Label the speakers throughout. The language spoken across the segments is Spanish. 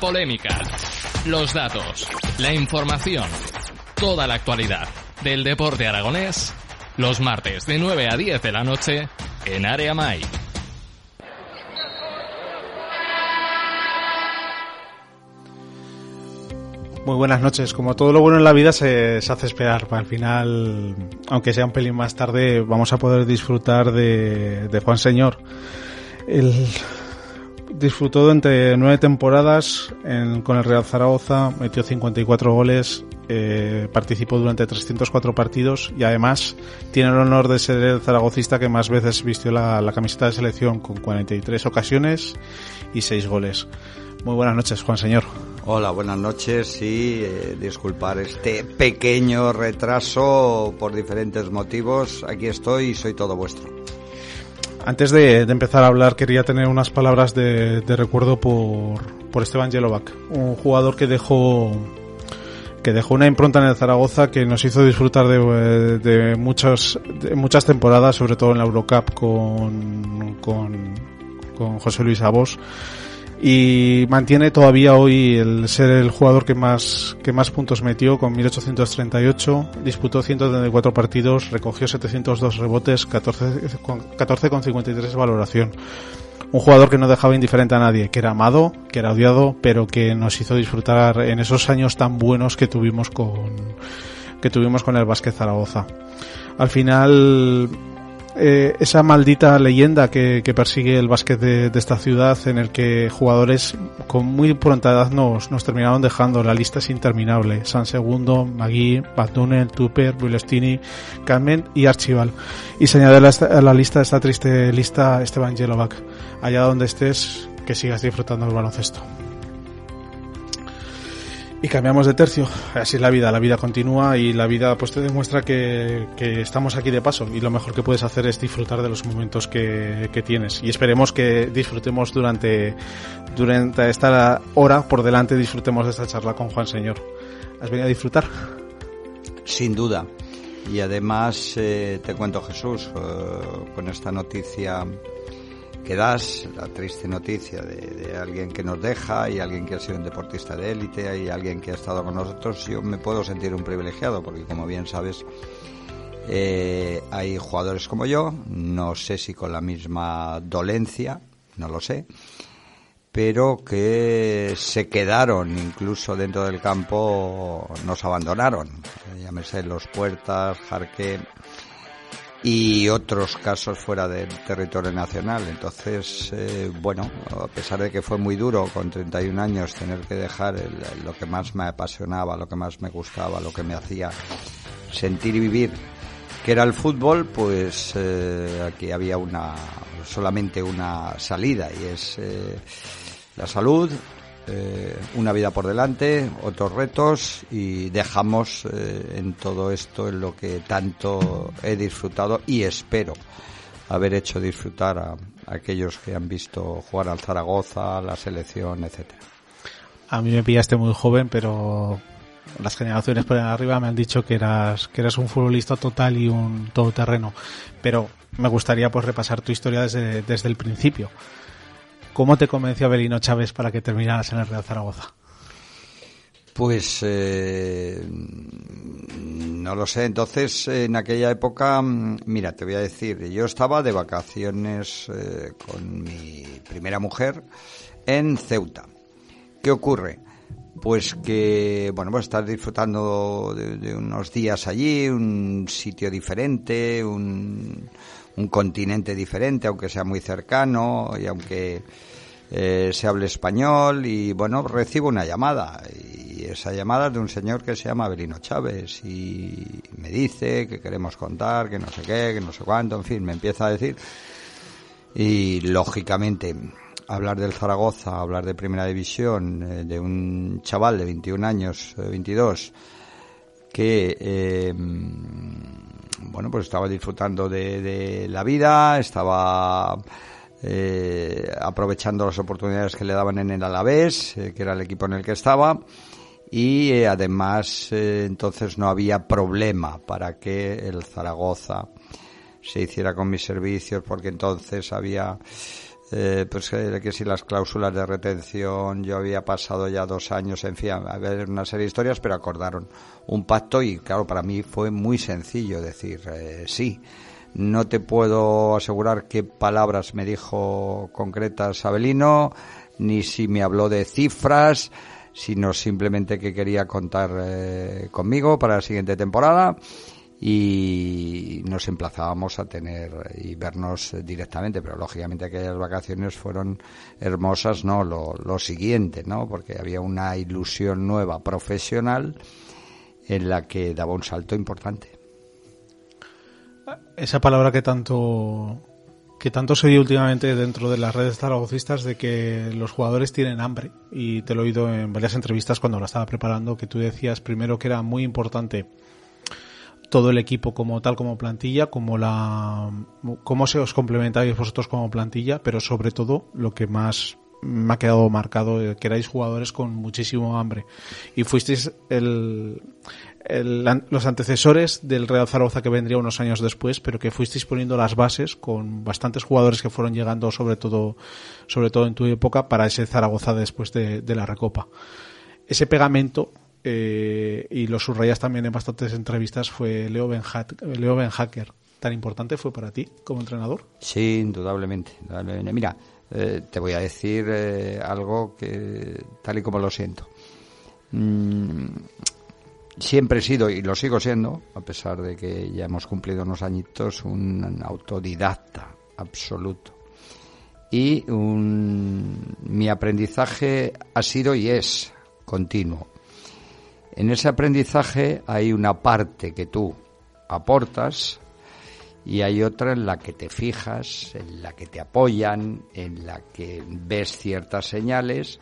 Speaker 1: Polémica, los datos, la información, toda la actualidad del deporte aragonés, los martes de 9 a 10 de la noche en Área Mai.
Speaker 2: Muy buenas noches. Como todo lo bueno en la vida se, hace esperar. Al final, aunque sea un pelín más tarde, vamos a poder disfrutar de, de Juan Señor. Él disfrutó durante nueve temporadas en- con el Real Zaragoza, metió 54 goles, eh, participó durante 304 partidos y además tiene el honor de ser el zaragocista que más veces vistió la, camiseta de selección con 43 ocasiones y 6 goles. Muy buenas noches, Juan Señor.
Speaker 3: Hola, buenas noches y eh, disculpar este pequeño retraso por diferentes motivos. Aquí estoy y soy todo vuestro.
Speaker 2: Antes de, empezar a hablar, quería tener unas palabras de, recuerdo por, por Esteban Jelovac, un jugador que dejó que dejó una impronta en el Zaragoza que nos hizo disfrutar de, de muchos, de muchas temporadas, sobre todo en la Eurocup con, con, con José Luis Abos y mantiene todavía hoy el ser el jugador que más que más puntos metió con 1838, disputó 134 partidos, recogió 702 rebotes, 14 con 14,53 valoración. Un jugador que no dejaba indiferente a nadie, que era amado, que era odiado, pero que nos hizo disfrutar en esos años tan buenos que tuvimos con que tuvimos con el Básquet Zaragoza. Al final eh, esa maldita leyenda que, que persigue el básquet de, esta ciudad en el que jugadores con muy pronta edad nos, nos terminaron dejando. La lista es interminable. San Segundo, Magui, Batúnel, Tupper, Bulestini, Carmen y Archival. Y se añade a la, a la lista, esta triste lista, Esteban Jelovac. Allá donde estés, que sigas disfrutando del baloncesto. Y cambiamos de tercio. Así es la vida, la vida continúa y la vida pues te demuestra que, que estamos aquí de paso y lo mejor que puedes hacer es disfrutar de los momentos que, que tienes. Y esperemos que disfrutemos durante, durante esta hora por delante, disfrutemos de esta charla con Juan Señor. ¿Has venido a disfrutar?
Speaker 3: Sin duda. Y además eh, te cuento Jesús, eh, con esta noticia que das, la triste noticia de, alguien que nos deja y alguien que ha sido un deportista de élite y alguien que ha estado con nosotros, yo me puedo sentir un privilegiado porque como bien sabes eh, hay jugadores como yo, no sé si con la misma dolencia, no lo sé, pero que se quedaron incluso dentro del campo, nos abandonaron, llámese Los Puertas, Jarque y otros casos fuera del territorio nacional. Entonces, eh, bueno, a pesar de que fue muy duro con 31 años tener que dejar el, lo que más me apasionaba, lo que más me gustaba, lo que me hacía sentir y vivir, que era el fútbol, pues eh, aquí había una solamente una salida y es eh, la salud, eh, una vida por delante, otros retos y dejamos eh, en todo esto en lo que tanto he disfrutado y espero haber hecho disfrutar a, aquellos que han visto jugar al Zaragoza, la selección, etcétera.
Speaker 2: A mí me pillaste muy joven, pero las generaciones por arriba me han dicho que eras que eras un futbolista total y un todoterreno. Pero me gustaría pues repasar tu historia desde, desde el principio. ¿Cómo te convenció Abelino Chávez para que terminaras en el Real Zaragoza?
Speaker 3: Pues eh, no lo sé. Entonces, en aquella época, mira, te voy a decir, yo estaba de vacaciones eh, con mi primera mujer en Ceuta. ¿Qué ocurre? Pues que, bueno, pues estás disfrutando de, unos días allí, un sitio diferente, un, un continente diferente, aunque sea muy cercano y aunque eh, se hable español. Y bueno, recibo una llamada y esa llamada es de un señor que se llama Abelino Chávez y me dice que queremos contar, que no sé qué, que no sé cuánto, en fin, me empieza a decir. Y lógicamente hablar del Zaragoza, hablar de Primera División, eh, de un chaval de 21 años, 22, eh, que bueno, pues estaba disfrutando de, la vida, estaba eh, aprovechando las oportunidades que le daban en el Alavés, eh, que era el equipo en el que estaba, y eh, además entonces no había problema para que el Zaragoza se hiciera con mis servicios, porque entonces había pues que si las cláusulas de retención, yo había pasado ya dos años, en fin, a ver una serie de historias, pero acordaron un pacto y claro, para mí fue muy sencillo decir sí. No te puedo asegurar qué palabras me dijo concretas Abelino, ni si me habló de cifras, sino simplemente que quería contar eh, conmigo para la siguiente temporada y nos emplazábamos a tener y vernos directamente, pero lógicamente aquellas vacaciones fueron hermosas, no lo, lo siguiente, ¿no? Porque había una ilusión nueva profesional en la que daba un salto importante
Speaker 2: esa palabra que tanto que tanto se oye últimamente dentro de las redes zaragocistas de que los jugadores tienen hambre y te lo he oído en varias entrevistas cuando la estaba preparando que tú decías primero que era muy importante todo el equipo como tal como plantilla como la cómo se os complementáis vosotros como plantilla pero sobre todo lo que más me ha quedado marcado que erais jugadores con muchísimo hambre y fuisteis el, los antecesores del Real Zaragoza que vendría unos años después, pero que fuisteis poniendo las bases con bastantes jugadores que fueron llegando sobre todo, sobre todo en tu época para ese Zaragoza después de, la Recopa. Ese pegamento, eh, y lo subrayas también en bastantes entrevistas, fue Leo Leo ben Hacker. ¿Tan importante fue para ti como entrenador?
Speaker 3: Sí, indudablemente. Mira, eh, te voy a decir eh, algo que tal y como lo siento. Mm, siempre he sido, y lo sigo siendo, a pesar de que ya hemos cumplido unos añitos, un autodidacta absoluto. Y mi aprendizaje ha sido y es continuo. En ese aprendizaje hay una parte que tú aportas y hay otra en la que te fijas, en la que te apoyan, en la que ves ciertas señales.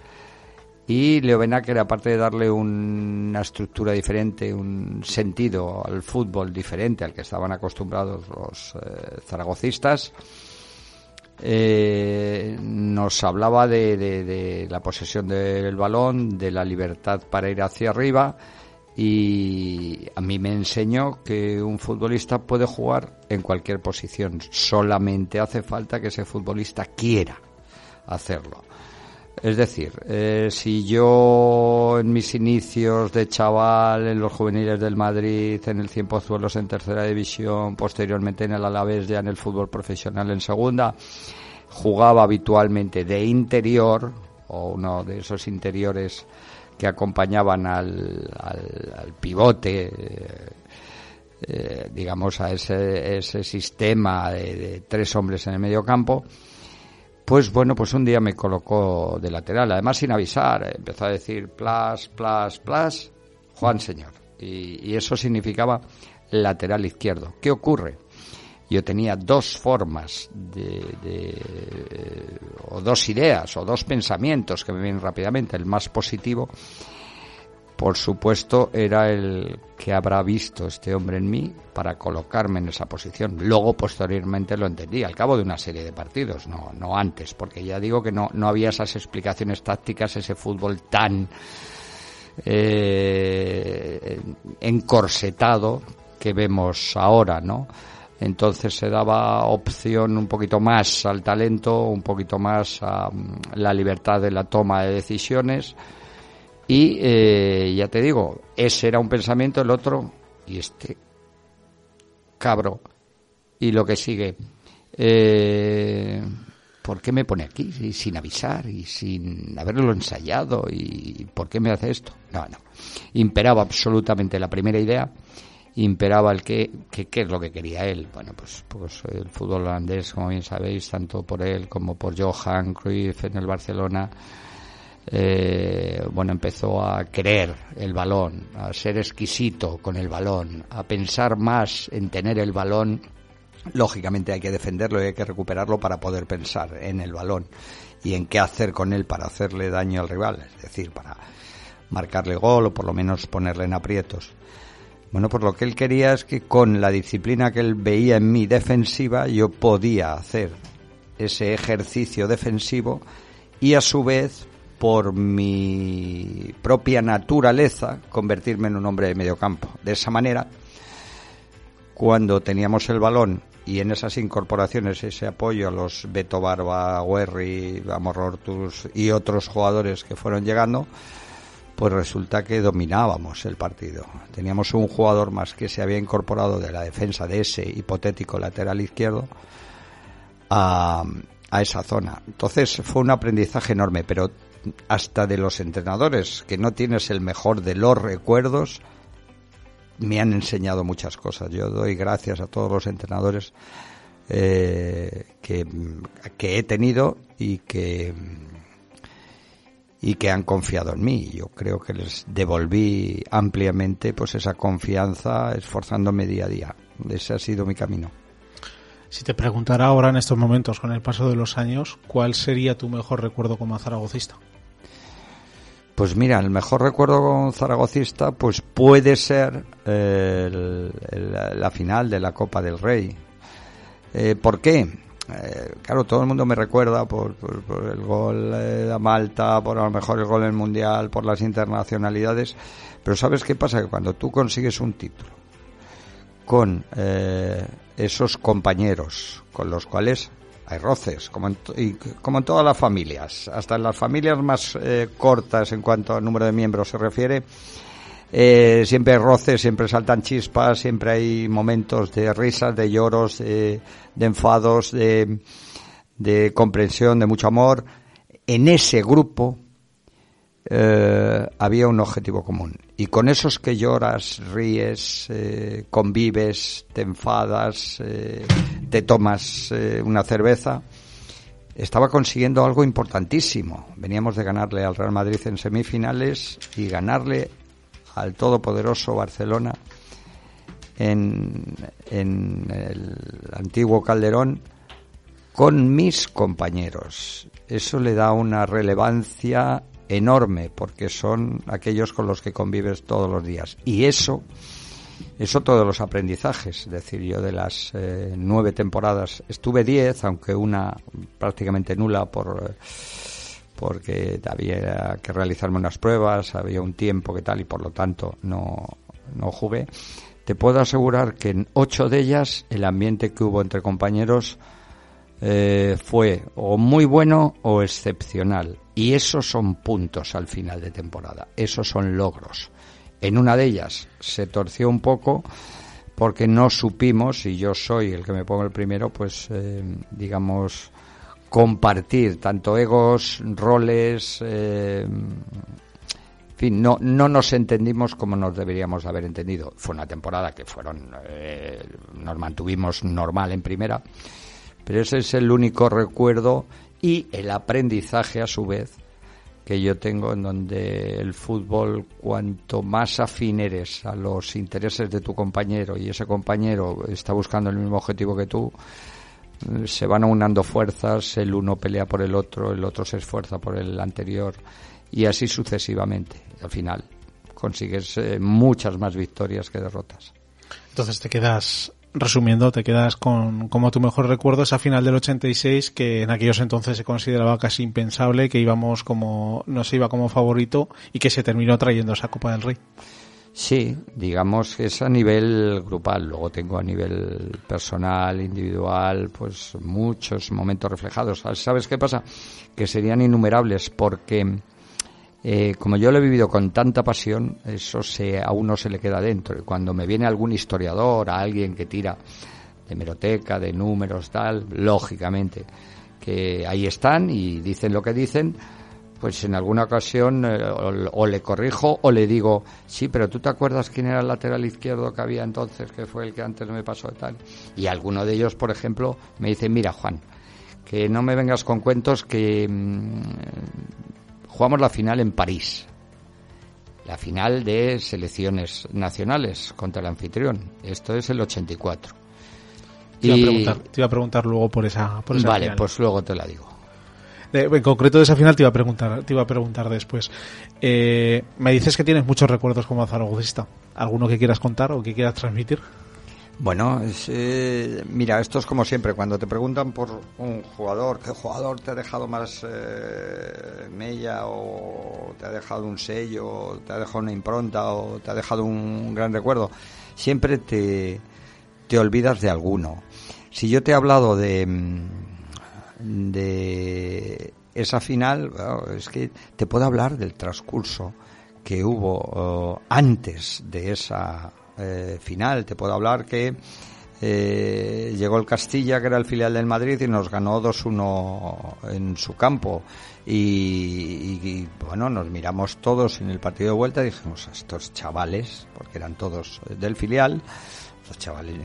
Speaker 3: Y Leo Benacker, aparte de darle una estructura diferente, un sentido al fútbol diferente al que estaban acostumbrados los eh, zaragocistas, eh, nos hablaba de, la posesión del balón, de la libertad para ir hacia arriba y a mí me enseñó que un futbolista puede jugar en cualquier posición, solamente hace falta que ese futbolista quiera hacerlo. Es decir, eh, si yo en mis inicios de chaval, en los juveniles del Madrid, en el Cienpozuelos en tercera división, posteriormente en el Alavés ya en el fútbol profesional en segunda, jugaba habitualmente de interior, o uno de esos interiores que acompañaban al, al, pivote, eh, eh, digamos, a ese, sistema de, de, tres hombres en el medio campo, pues bueno, pues un día me colocó de lateral, además sin avisar, empezó a decir plus, plus, plus, Juan Señor. Y, eso significaba lateral izquierdo. ¿Qué ocurre? Yo tenía dos formas de, o dos ideas o dos pensamientos que me vienen rápidamente. El más positivo por supuesto, era el que habrá visto este hombre en mí para colocarme en esa posición. Luego, posteriormente, lo entendí, al cabo de una serie de partidos, no, no antes, porque ya digo que no, no había esas explicaciones tácticas, ese fútbol tan eh, encorsetado que vemos ahora, ¿no? Entonces se daba opción un poquito más al talento, un poquito más a mm, la libertad de la toma de decisiones y eh, ya te digo, ese era un pensamiento, el otro, y este cabro, y lo que sigue. Eh, ¿por qué me pone aquí sin avisar y sin haberlo ensayado? ¿Y por qué me hace esto? No, no. Imperaba absolutamente la primera idea, imperaba el qué, qué es lo que quería él. Bueno, pues, pues el fútbol holandés, como bien sabéis, tanto por él como por Johan Cruyff en el Barcelona, eh, bueno, empezó a querer el balón, a ser exquisito con el balón, a pensar más en tener el balón. Lógicamente hay que defenderlo y hay que recuperarlo para poder pensar en el balón y en qué hacer con él para hacerle daño al rival, es decir, para marcarle gol o por lo menos ponerle en aprietos. Bueno, pues lo que él quería es que con la disciplina que él veía en mí defensiva yo podía hacer ese ejercicio defensivo y a su vez por mi propia naturaleza convertirme en un hombre de medio campo. De esa manera, cuando teníamos el balón y en esas incorporaciones ese apoyo a los Beto Barba, Werry, Amorortus y otros jugadores que fueron llegando, pues resulta que dominábamos el partido. Teníamos un jugador más que se había incorporado de la defensa de ese hipotético lateral izquierdo a, a esa zona. Entonces fue un aprendizaje enorme, pero hasta de los entrenadores, que no tienes el mejor de los recuerdos, me han enseñado muchas cosas. Yo doy gracias a todos los entrenadores eh, que, que, he tenido y que y que han confiado en mí. Yo creo que les devolví ampliamente pues esa confianza esforzándome día a día. Ese ha sido mi camino.
Speaker 2: Si te preguntara ahora en estos momentos, con el paso de los años, ¿cuál sería tu mejor recuerdo como zaragocista?
Speaker 3: Pues mira, el mejor recuerdo como zaragocista pues puede ser eh, la final de la Copa del Rey. Eh, ¿Por qué? Eh, claro, todo el mundo me recuerda por, el gol de Malta, por a lo mejor el gol en el Mundial, por las internacionalidades, pero ¿sabes qué pasa? Que cuando tú consigues un título con esos compañeros con los cuales hay roces, como en, como en todas las familias, hasta en las familias más eh, cortas en cuanto al número de miembros se refiere, eh, siempre hay roces, siempre saltan chispas, siempre hay momentos de risas, de lloros, de, enfados, de, de comprensión, de mucho amor. En ese grupo eh, había un objetivo común. Y con esos que lloras, ríes, eh, convives, te enfadas, eh, te tomas una cerveza, estaba consiguiendo algo importantísimo. Veníamos de ganarle al Real Madrid en semifinales y ganarle al todopoderoso Barcelona en, en el antiguo Calderón con mis compañeros. Eso le da una relevancia enorme porque son aquellos con los que convives todos los días. Y eso, eso todos los aprendizajes. Es decir, yo de las eh, nueve temporadas estuve diez, aunque una prácticamente nula por porque había que realizarme unas pruebas, había un tiempo que tal y por lo tanto no, no jugué. Te puedo asegurar que en ocho de ellas el ambiente que hubo entre compañeros eh, fue o muy bueno o excepcional. Y esos son puntos al final de temporada, esos son logros. En una de ellas se torció un poco porque no supimos, y yo soy el que me pongo el primero, pues eh, digamos, compartir tanto egos, roles, eh, en fin, no, no nos entendimos como nos deberíamos haber entendido. Fue una temporada que fueron, eh, nos mantuvimos normal en primera, pero ese es el único recuerdo y el aprendizaje a su vez que yo tengo en donde el fútbol cuanto más afín eres a los intereses de tu compañero y ese compañero está buscando el mismo objetivo que tú se van aunando fuerzas, el uno pelea por el otro, el otro se esfuerza por el anterior y así sucesivamente. Al final consigues eh, muchas más victorias que derrotas.
Speaker 2: Entonces te quedas resumiendo, te quedas con como tu mejor recuerdo esa final del 86 que en aquellos entonces se consideraba casi impensable, que íbamos como, no se iba como favorito y que se terminó trayendo esa Copa del Rey.
Speaker 3: Sí, digamos que es a nivel grupal. Luego tengo a nivel personal, individual, pues muchos momentos reflejados. ¿Sabes qué pasa? Que serían innumerables porque eh, como yo lo he vivido con tanta pasión, eso se, a uno se le queda dentro. Y cuando me viene algún historiador, a alguien que tira de meroteca, de números, tal, lógicamente que ahí están y dicen lo que dicen, pues en alguna ocasión eh, o, le corrijo o le digo, sí, pero tú te acuerdas quién era el lateral izquierdo que había entonces, que fue el que antes me pasó tal. Y alguno de ellos, por ejemplo, me dice, mira Juan, que no me vengas con cuentos que mm, jugamos la final en París. La final de selecciones nacionales contra el anfitrión. Esto es el 84.
Speaker 2: Te, iba, a preguntar, te iba a preguntar luego por esa, por esa
Speaker 3: Vale, pues luego te la digo.
Speaker 2: en concreto de esa final te iba a preguntar, te iba a preguntar después. Eh, me dices que tienes muchos recuerdos como zaragozista. ¿Alguno que quieras contar o que quieras transmitir?
Speaker 3: Bueno, eh, mira, esto es como siempre, cuando te preguntan por un jugador, ¿qué jugador te ha dejado más eh, mella o te ha dejado un sello, o te ha dejado una impronta o te ha dejado un gran recuerdo? Siempre te, te olvidas de alguno. Si yo te he hablado de, mm, de esa final, es que te puedo hablar del transcurso que hubo oh, antes de esa eh, final. Te puedo hablar que eh, llegó el Castilla, que era el filial del Madrid, y nos ganó 2-1 en su campo. Y, bueno, nos miramos todos en el partido de vuelta y dijimos, estos chavales, porque eran todos del filial, los chavales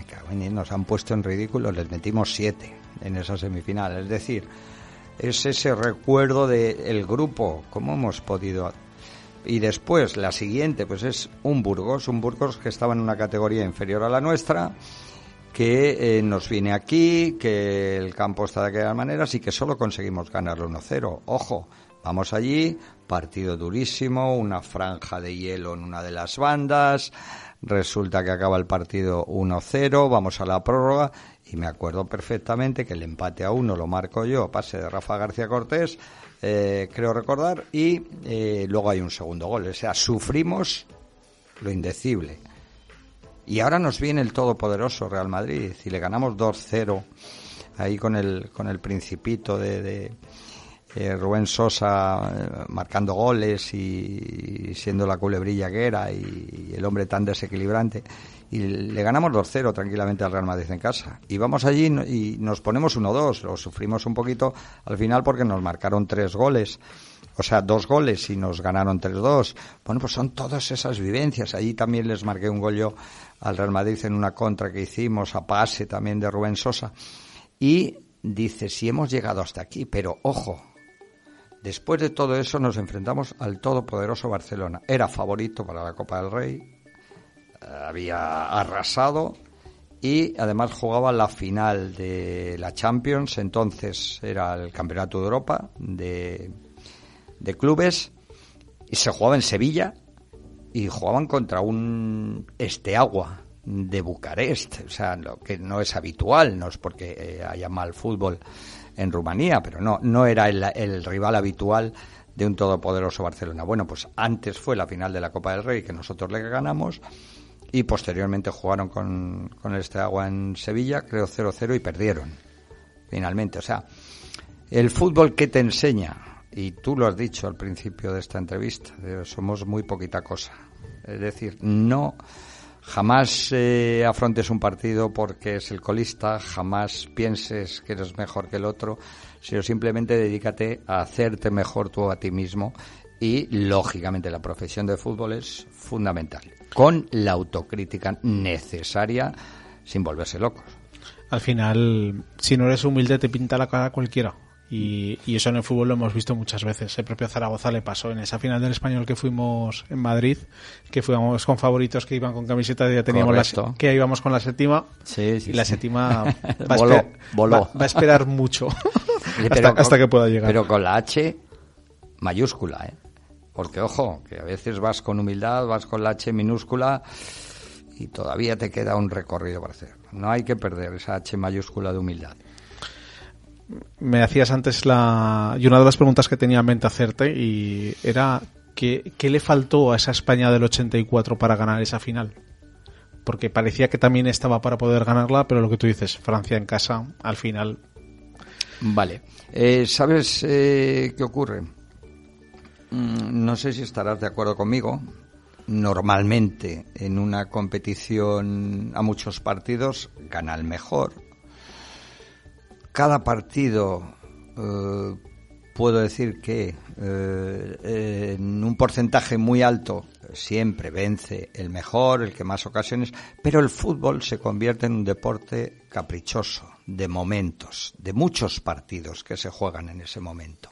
Speaker 3: nos han puesto en ridículo, les metimos siete en esa semifinal. Es decir, es ese recuerdo del grupo, cómo hemos podido y después la siguiente pues es un Burgos, un Burgos que estaba en una categoría inferior a la nuestra, que eh, nos viene aquí, que el campo está de aquella manera, y que solo conseguimos ganarlo 1-0. Ojo, vamos allí, partido durísimo, una franja de hielo en una de las bandas, resulta que acaba el partido 1-0, vamos a la prórroga y me acuerdo perfectamente que el empate a uno lo marco yo, pase de Rafa García Cortés, eh, creo recordar, y eh, luego hay un segundo gol. O sea, sufrimos lo indecible. Y ahora nos viene el todopoderoso Real Madrid y le ganamos 2-0 ahí con el, con el principito de, eh, Rubén Sosa marcando goles y, siendo la culebrilla que era y el hombre tan desequilibrante y le ganamos 2-0 tranquilamente al Real Madrid en casa. Y vamos allí y nos ponemos 1-2, lo sufrimos un poquito al final porque nos marcaron tres goles. O sea, dos goles y nos ganaron 3-2. Bueno, pues son todas esas vivencias. Allí también les marqué un gol yo al Real Madrid en una contra que hicimos, a pase también de Rubén Sosa. Y dice, si hemos llegado hasta aquí, pero ojo, después de todo eso nos enfrentamos al todopoderoso Barcelona. Era favorito para la Copa del Rey, había arrasado y además jugaba la final de la Champions, entonces era el Campeonato de Europa de, de clubes. Y se jugaba en Sevilla y jugaban contra un Esteagua de Bucarest, o sea, lo que no es habitual, no es porque eh, haya mal fútbol en Rumanía, pero no, no era el, el rival habitual de un todopoderoso Barcelona. Bueno, pues antes fue la final de la Copa del Rey que nosotros le ganamos y posteriormente jugaron con, con este agua en Sevilla, creo 0-0 y perdieron finalmente. O sea, el fútbol que te enseña, y tú lo has dicho al principio de esta entrevista, somos muy poquita cosa. Es decir, no jamás eh, afrontes un partido porque es el colista, jamás pienses que eres mejor que el otro, sino simplemente dedícate a hacerte mejor tú a ti mismo y lógicamente la profesión de fútbol es fundamental, con la autocrítica necesaria sin volverse locos.
Speaker 2: Al final, si no eres humilde, te pinta la cara cualquiera. Y, eso en el fútbol lo hemos visto muchas veces. El propio Zaragoza le pasó en esa final del español que fuimos en Madrid, que fuimos con favoritos que iban con camiseta, ya teníamos la, que íbamos con la séptima. y la séptima va, a esperar mucho hasta, que pueda llegar.
Speaker 3: Pero con la H mayúscula, ¿eh? Porque ojo, que a veces vas con humildad, vas con la H minúscula y todavía te queda un recorrido para hacer. No hay que perder esa H mayúscula de humildad.
Speaker 2: Me hacías antes la... Y una de las preguntas que tenía en mente hacerte y era ¿qué, qué le faltó a esa España del 84 para ganar esa final? Porque parecía que también estaba para poder ganarla, pero lo que tú dices, Francia en casa, al final...
Speaker 3: Vale. Eh, ¿Sabes eh, qué ocurre? Mm, no sé si estarás de acuerdo conmigo. Normalmente en una competición a muchos partidos gana el mejor. Cada partido eh, puedo decir que eh, en un porcentaje muy alto siempre vence el mejor, el que más ocasiones, pero el fútbol se convierte en un deporte caprichoso, de momentos, de muchos partidos que se juegan en ese momento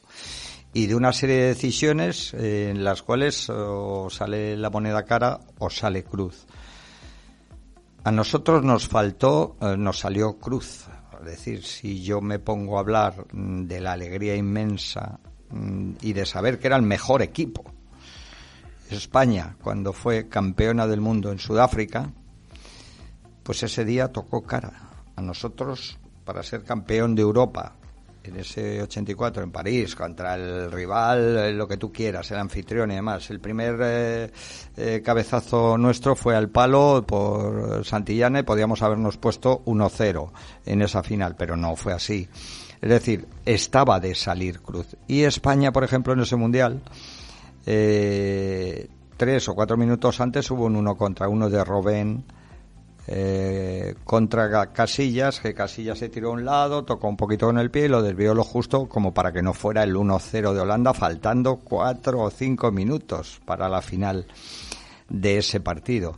Speaker 3: y de una serie de decisiones eh, en las cuales o sale la moneda cara o sale cruz. A nosotros nos faltó, nos salió cruz. Es decir, si yo me pongo a hablar mm, de la alegría inmensa mm, y de saber que era el mejor equipo, España, cuando fue campeona del mundo en Sudáfrica, pues ese día tocó cara. A nosotros, para ser campeón de Europa, en ese 84 en París contra el rival, eh, lo que tú quieras, el anfitrión y demás. El primer eh, eh, cabezazo nuestro fue al palo por Santillana y podíamos habernos puesto 1-0 en esa final, pero no fue así. Es decir, estaba de salir cruz. Y España, por ejemplo, en ese mundial, tres o cuatro minutos antes hubo un uno contra uno de Robén eh, contra Casillas, que Casillas se tiró a un lado, tocó un poquito con el pie y lo desvió lo justo como para que no fuera el 1-0 de Holanda, faltando cuatro o cinco minutos para la final de ese partido.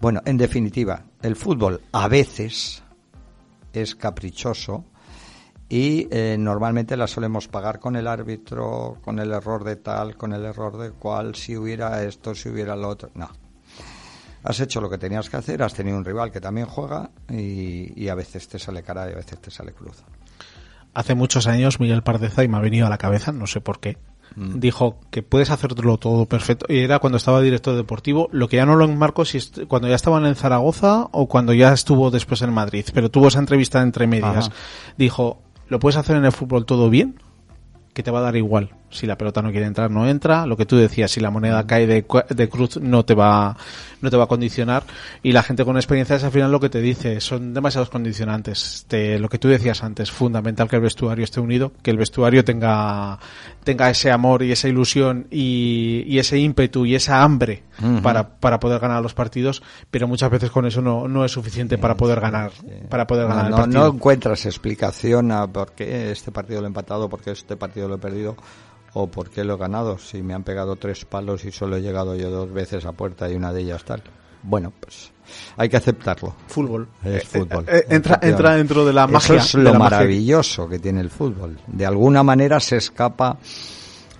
Speaker 3: Bueno, en definitiva, el fútbol a veces es caprichoso y eh, normalmente la solemos pagar con el árbitro, con el error de tal, con el error de cual, si hubiera esto, si hubiera lo otro. No, has hecho lo que tenías que hacer, has tenido un rival que también juega y, a veces te sale cara y a veces te sale cruz.
Speaker 2: Hace muchos años Miguel Pardeza, y me ha venido a la cabeza, no sé por qué, mm. dijo que puedes hacerlo todo perfecto. Y era cuando estaba director deportivo, lo que ya no lo enmarco si cuando ya estaban en Zaragoza o cuando ya estuvo después en Madrid, pero tuvo esa entrevista entre medias. Dijo, ¿lo puedes hacer en el fútbol todo bien? Que te va a dar igual si la pelota no quiere entrar, no entra. Lo que tú decías, si la moneda cae de, de, cruz, no te va, no te va a condicionar. Y la gente con experiencia es al final lo que te dice, son demasiados condicionantes. lo que tú decías antes, fundamental que el vestuario esté unido, que el vestuario tenga, tenga ese amor y esa ilusión y, y ese ímpetu y esa hambre para, para poder ganar los partidos, pero muchas veces con eso no, no es suficiente para poder ganar, para poder ganar
Speaker 3: no,
Speaker 2: el partido.
Speaker 3: No encuentras explicación a por qué este partido lo he empatado, por qué este partido lo he perdido o por qué lo he ganado si me han pegado tres palos y solo he llegado yo dos veces a puerta y una de ellas tal. Bueno, pues hay que aceptarlo.
Speaker 2: Fútbol.
Speaker 3: Es fútbol.
Speaker 2: Eh, eh, entra, entra dentro de la magia.
Speaker 3: Eso es lo maravilloso que tiene el fútbol. De alguna manera se escapa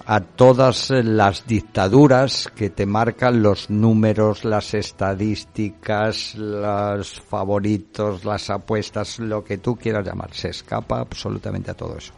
Speaker 3: a todas las dictaduras que te marcan los números, las estadísticas, los favoritos, las apuestas, lo que tú quieras llamar. Se escapa absolutamente a todo eso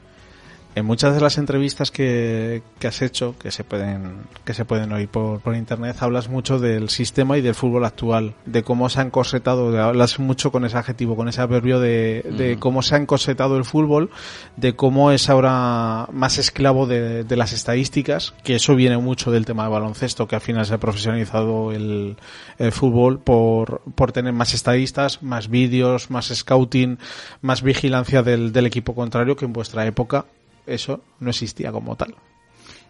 Speaker 2: en muchas de las entrevistas que, que, has hecho, que se pueden, que se pueden oír por, por, internet, hablas mucho del sistema y del fútbol actual, de cómo se han encorsetado, hablas mucho con ese adjetivo, con ese adverbio de, de cómo se ha encorsetado el fútbol, de cómo es ahora más esclavo de, de, las estadísticas, que eso viene mucho del tema de baloncesto, que al final se ha profesionalizado el, el fútbol por, por tener más estadistas, más vídeos, más scouting, más vigilancia del, del equipo contrario que en vuestra época eso no existía como tal.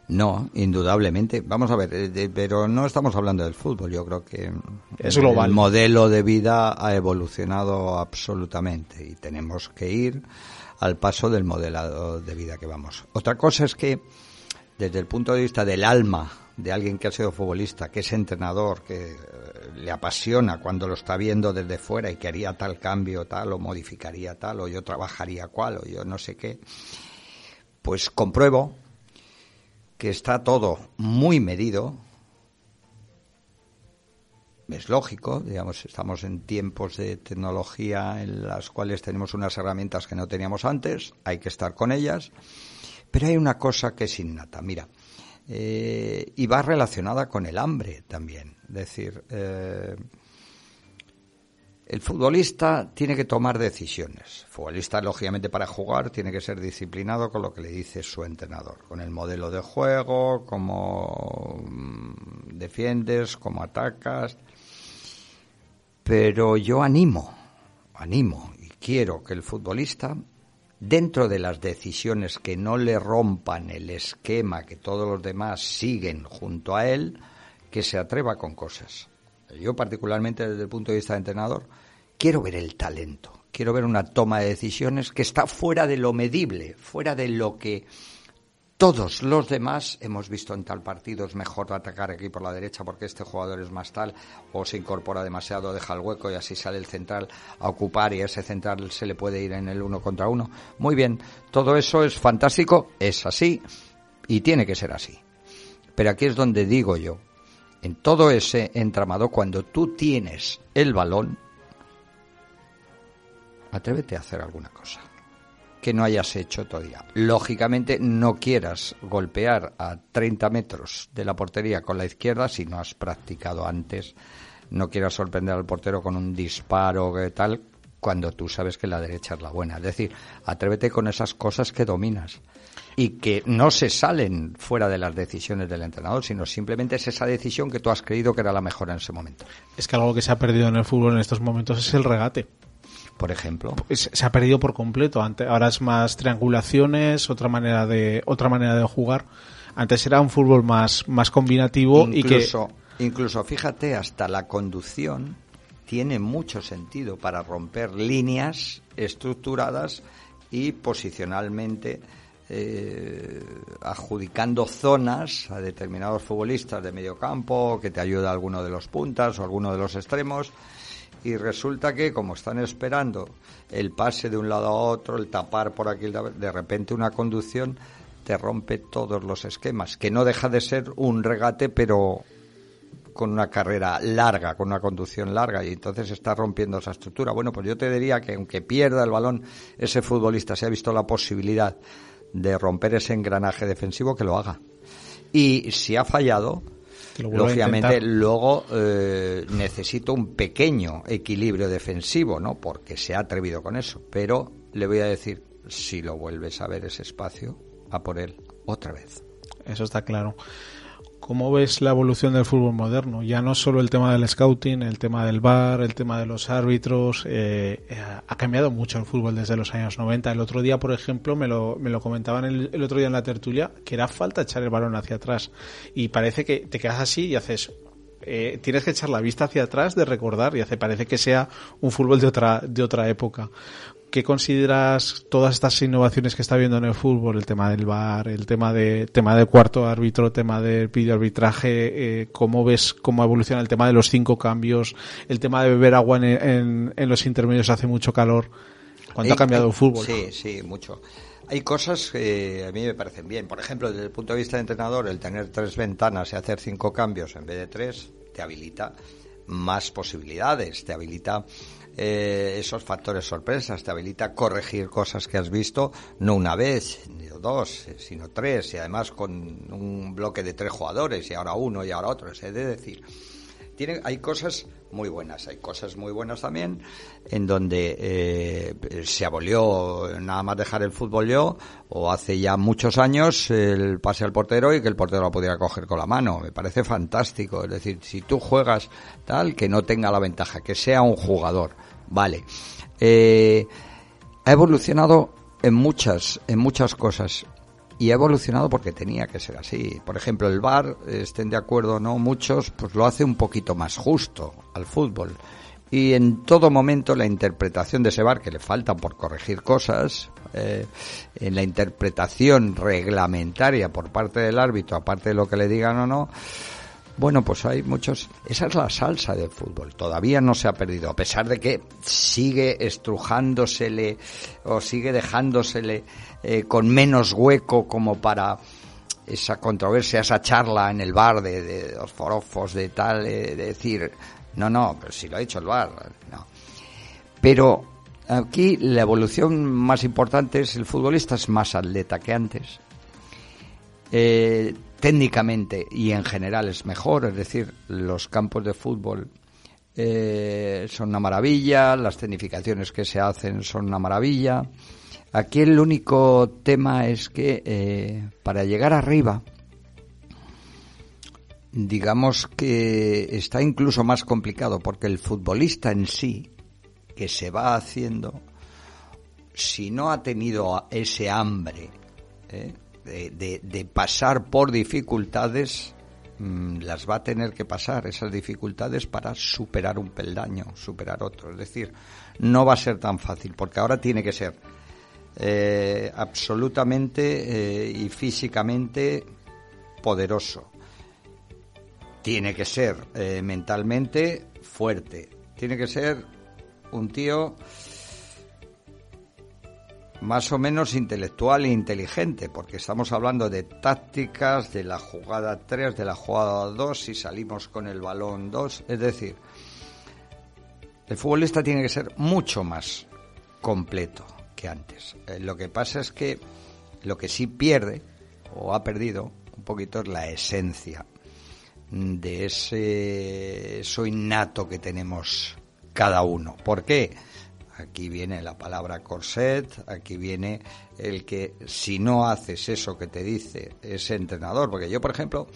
Speaker 3: No, indudablemente. Vamos a ver, eh, pero no estamos hablando del fútbol. Yo creo que
Speaker 2: es global.
Speaker 3: el modelo de vida ha evolucionado absolutamente y tenemos que ir al paso del modelo de vida que vamos. Otra cosa es que desde el punto de vista del alma de alguien que ha sido futbolista, que es entrenador, que eh, le apasiona cuando lo está viendo desde fuera y que haría tal cambio, tal, o modificaría tal, o yo trabajaría cual, o yo no sé qué, pues compruebo que está todo muy medido. Es lógico, digamos, estamos en tiempos de tecnología en las cuales tenemos unas herramientas que no teníamos antes, hay que estar con ellas, pero hay una cosa que es innata, mira, eh, y va relacionada con el hambre también, es decir, eh, el futbolista tiene que tomar decisiones. El futbolista, lógicamente, para jugar tiene que ser disciplinado con lo que le dice su entrenador, con el modelo de juego, cómo mm, defiendes, cómo atacas. Pero yo animo, animo y quiero que el futbolista, dentro de las decisiones que no le rompan el esquema que todos los demás siguen junto a él, que se atreva con cosas yo particularmente desde el punto de vista de entrenador, quiero ver el talento. quiero ver una toma de decisiones que está fuera de lo medible, fuera de lo que todos los demás hemos visto en tal partido es mejor atacar aquí por la derecha porque este jugador es más tal o se incorpora demasiado, deja el hueco y así sale el central a ocupar y ese central se le puede ir en el uno contra uno. Muy bien, todo eso es fantástico, es así y tiene que ser así. Pero aquí es donde digo yo, en todo ese entramado, cuando tú tienes el balón, atrévete a hacer alguna cosa que no hayas hecho todavía. Lógicamente no quieras golpear a 30 metros de la portería con la izquierda si no has practicado antes. No quieras sorprender al portero con un disparo que tal cuando tú sabes que la derecha es la buena. Es decir, atrévete con esas cosas que dominas y que no se salen fuera de las decisiones del entrenador, sino simplemente es esa decisión que tú has creído que era la mejor en ese momento.
Speaker 2: Es que algo que se ha perdido en el fútbol en estos momentos es el regate
Speaker 3: por ejemplo.
Speaker 2: Se ha perdido por completo. ahora es más triangulaciones, otra manera de otra manera de jugar. Antes era un fútbol más más combinativo
Speaker 3: y
Speaker 2: que
Speaker 3: incluso fíjate hasta la conducción tiene mucho sentido para romper líneas estructuradas y posicionalmente eh, adjudicando zonas a determinados futbolistas de medio campo, que te ayuda alguno de los puntas o alguno de los extremos, y resulta que como están esperando el pase de un lado a otro, el tapar por aquí, de repente una conducción te rompe todos los esquemas, que no deja de ser un regate, pero con una carrera larga, con una conducción larga, y entonces está rompiendo esa estructura. Bueno, pues yo te diría que aunque pierda el balón, ese futbolista se ha visto la posibilidad de romper ese engranaje defensivo, que lo haga. Y si ha fallado, Lógicamente, luego eh, necesito un pequeño equilibrio defensivo, ¿no? Porque se ha atrevido con eso. Pero le voy a decir, si lo vuelves a ver ese espacio, a por él otra vez.
Speaker 2: Eso está claro. ¿Cómo ves la evolución del fútbol moderno? Ya no solo el tema del scouting, el tema del bar, el tema de los árbitros. Eh, eh, ha cambiado mucho el fútbol desde los años 90. El otro día, por ejemplo, me lo, me lo comentaban el, otro día en la tertulia, que era falta echar el balón hacia atrás. Y parece que te quedas así y haces eh, tienes que echar la vista hacia atrás de recordar y hace parece que sea un fútbol de otra de otra época ¿qué consideras todas estas innovaciones que está viendo en el fútbol? El tema del VAR, el tema de tema del cuarto árbitro, el tema del videoarbitraje, eh, ¿cómo ves cómo evoluciona el tema de los cinco cambios, el tema de beber agua en, los intermedios hace mucho calor? ¿Cuánto ha cambiado el fútbol?
Speaker 3: Sí, sí, mucho. Hay cosas que a mí me parecen bien. Por ejemplo, desde el punto de vista de entrenador, el tener tres ventanas y hacer cinco cambios en vez de tres te habilita más posibilidades, te habilita eh, esos factores sorpresas, te habilita corregir cosas que has visto no una vez, ni dos, sino tres, y además con un bloque de tres jugadores, y ahora uno y ahora otro, es de decir. Tiene, hay cosas muy buenas, hay cosas muy buenas también en donde eh, se abolió nada más dejar el fútbol yo o hace ya muchos años el pase al portero y que el portero lo pudiera coger con la mano. Me parece fantástico. Es decir, si tú juegas tal, que no tenga la ventaja, que sea un jugador. Vale. Eh, ha evolucionado en muchas, en muchas cosas. Y ha evolucionado porque tenía que ser así. Por ejemplo, el VAR, estén de acuerdo o no, muchos, pues lo hace un poquito más justo al fútbol. Y en todo momento la interpretación de ese VAR, que le falta por corregir cosas, eh, en la interpretación reglamentaria por parte del árbitro, aparte de lo que le digan o no, bueno, pues hay muchos. Esa es la salsa del fútbol. Todavía no se ha perdido, a pesar de que sigue estrujándosele o sigue dejándosele eh, con menos hueco como para esa controversia, esa charla en el bar de, los forofos, de tal, eh, de decir, no, no, pero si lo ha dicho el bar, no. Pero aquí la evolución más importante es el futbolista es más atleta que antes. Eh, técnicamente y en general es mejor, es decir, los campos de fútbol eh, son una maravilla, las tecnificaciones que se hacen son una maravilla. Aquí el único tema es que eh, para llegar arriba, digamos que está incluso más complicado porque el futbolista en sí, que se va haciendo, si no ha tenido ese hambre, ¿eh? De, pasar por dificultades, mm, las va a tener que pasar esas dificultades para superar un peldaño, superar otro. Es decir, no va a ser tan fácil, porque ahora tiene que ser eh, absolutamente eh, y físicamente poderoso. Tiene que ser eh, mentalmente fuerte. Tiene que ser un tío más o menos intelectual e inteligente, porque estamos hablando de tácticas, de la jugada 3, de la jugada 2, si salimos con el balón 2, es decir, el futbolista tiene que ser mucho más completo que antes. Eh, lo que pasa es que lo que sí pierde, o ha perdido un poquito, es la esencia de ese eso innato que tenemos cada uno. ¿Por qué? Aquí viene la palabra corset, aquí viene el que si no haces eso que te dice ese entrenador, porque yo, por ejemplo,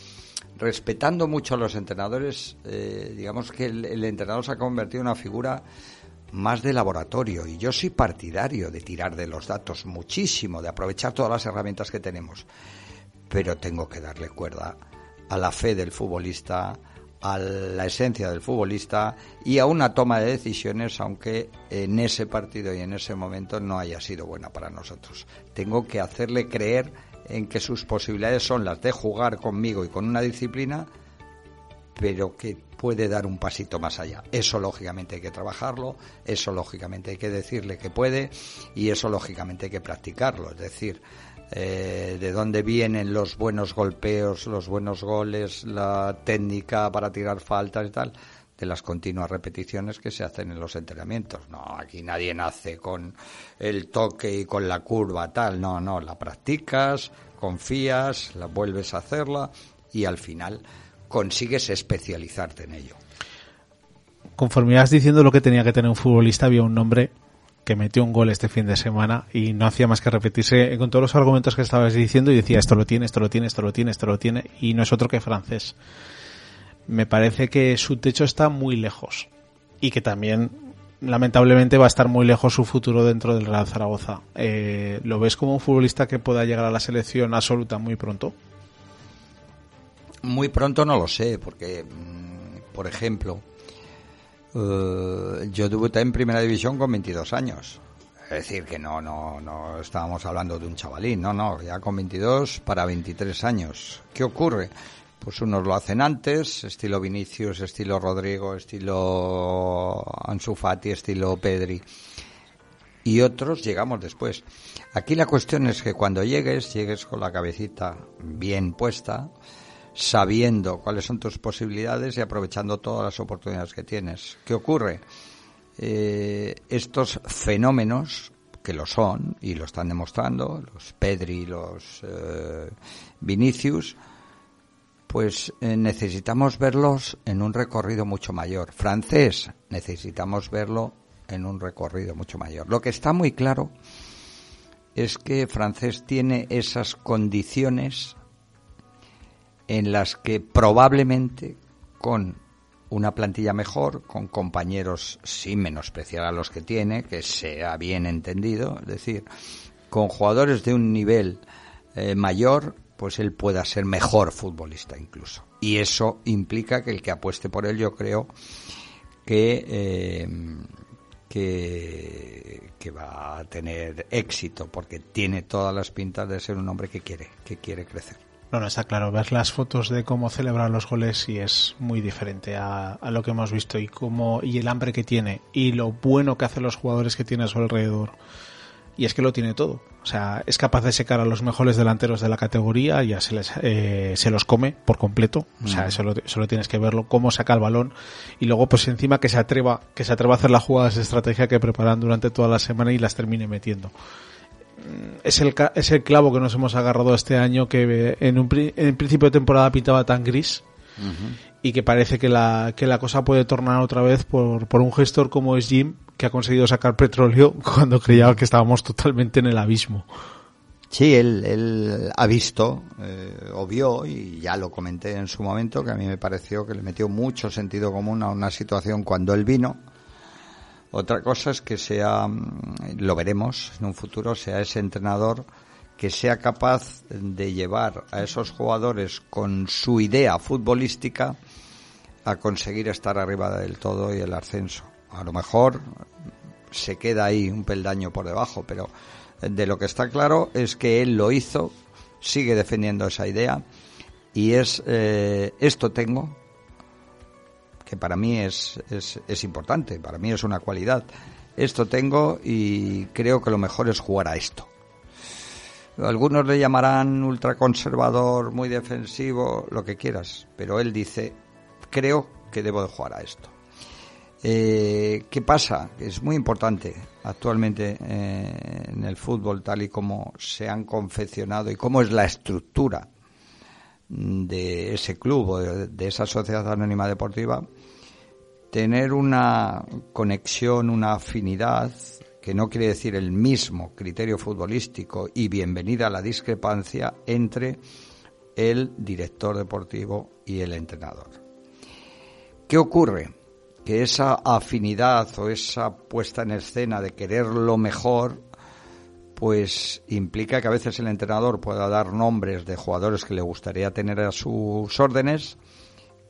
Speaker 3: respetando mucho a los entrenadores, eh, digamos que el, entrenador se ha convertido en una figura más de laboratorio y yo soy partidario de tirar de los datos muchísimo, de aprovechar todas las herramientas que tenemos, pero tengo que darle cuerda a la fe del futbolista, a la esencia del futbolista y a una toma de decisiones, aunque en ese partido y en ese momento no haya sido buena para nosotros. Tengo que hacerle creer en que sus posibilidades son las de jugar conmigo y con una disciplina, pero que puede dar un pasito más allá. Eso lógicamente hay que trabajarlo, eso lógicamente hay que decirle que puede y eso lógicamente hay que practicarlo. Es decir, eh, de dónde vienen los buenos golpeos, los buenos goles, la técnica para tirar faltas y tal, de las continuas repeticiones que se hacen en los entrenamientos. No, aquí nadie nace con el toque y con la curva tal, no, no, la practicas, confías, la vuelves a hacerla y al final consigues especializarte en ello.
Speaker 2: Conforme ibas diciendo lo que tenía que tener un futbolista, había un nombre que metió un gol este fin de semana y no hacía más que repetirse con todos los argumentos que estabas diciendo y decía esto lo tiene, esto lo tiene, esto lo tiene, esto lo tiene y no es otro que francés. Me parece que su techo está muy lejos y que también lamentablemente va a estar muy lejos su futuro dentro del Real Zaragoza. Eh, ¿Lo ves como un futbolista que pueda llegar a la selección absoluta muy pronto?
Speaker 3: Muy pronto no lo sé, porque, mm, por ejemplo, eh, yo debuté en primera división con 22 años. Es decir, que no, no, no estábamos hablando de un chavalín, no, no, ya con 22 para 23 años. ¿Qué ocurre? Pues unos lo hacen antes, estilo Vinicius, estilo Rodrigo, estilo Ansu Fati, estilo Pedri. Y otros llegamos después. Aquí la cuestión es que cuando llegues, llegues con la cabecita bien puesta, sabiendo cuáles son tus posibilidades y aprovechando todas las oportunidades que tienes. ¿Qué ocurre? Eh, estos fenómenos, que lo son y lo están demostrando, los Pedri, los eh, Vinicius, pues eh, necesitamos verlos en un recorrido mucho mayor. Francés, necesitamos verlo en un recorrido mucho mayor. Lo que está muy claro es que francés tiene esas condiciones en las que probablemente con una plantilla mejor, con compañeros sin menospreciar a los que tiene, que sea bien entendido, es decir, con jugadores de un nivel eh, mayor, pues él pueda ser mejor futbolista incluso. Y eso implica que el que apueste por él, yo creo que, eh, que, que va a tener éxito, porque tiene todas las pintas de ser un hombre que quiere, que quiere crecer.
Speaker 2: No, no, está claro. Ver las fotos de cómo celebran los goles y es muy diferente a, lo que hemos visto y cómo, y el hambre que tiene y lo bueno que hacen los jugadores que tiene a su alrededor. Y es que lo tiene todo. O sea, es capaz de secar a los mejores delanteros de la categoría, ya se, les, eh, se los come por completo. O sea, eso solo tienes que verlo, cómo saca el balón. Y luego, pues encima que se atreva, que se atreva a hacer las jugadas de estrategia que preparan durante toda la semana y las termine metiendo es el, es el clavo que nos hemos agarrado este año que en un en principio de temporada pintaba tan gris y que parece que la, que la cosa puede tornar otra vez por, por un gestor como es Jim que ha conseguido sacar petróleo cuando creía que estábamos totalmente en el abismo.
Speaker 3: Sí, él, él ha visto eh, o vio, y ya lo comenté en su momento, que a mí me pareció que le metió mucho sentido común a una situación cuando él vino, otra cosa es que sea, mm, lo veremos en un futuro, sea ese entrenador que sea capaz de llevar a esos jugadores con su idea futbolística a conseguir estar arriba del todo y el ascenso. A lo mejor se queda ahí un peldaño por debajo, pero de lo que está claro es que él lo hizo, sigue defendiendo esa idea y es eh, esto tengo que para mí es, es, es importante, para mí es una cualidad. Esto tengo y creo que lo mejor es jugar a esto. Algunos le llamarán ultraconservador, muy defensivo, lo que quieras, pero él dice, creo que debo de jugar a esto. Eh, ¿Qué pasa? Es muy importante actualmente eh, en el fútbol tal y como se han confeccionado y cómo es la estructura de ese club o de, esa sociedad anónima deportiva, tener una conexión, una afinidad que no quiere decir el mismo criterio futbolístico y bienvenida a la discrepancia entre el director deportivo y el entrenador. ¿Qué ocurre? Que esa afinidad o esa puesta en escena de querer lo mejor, pues implica que a veces el entrenador pueda dar nombres de jugadores que le gustaría tener a sus órdenes,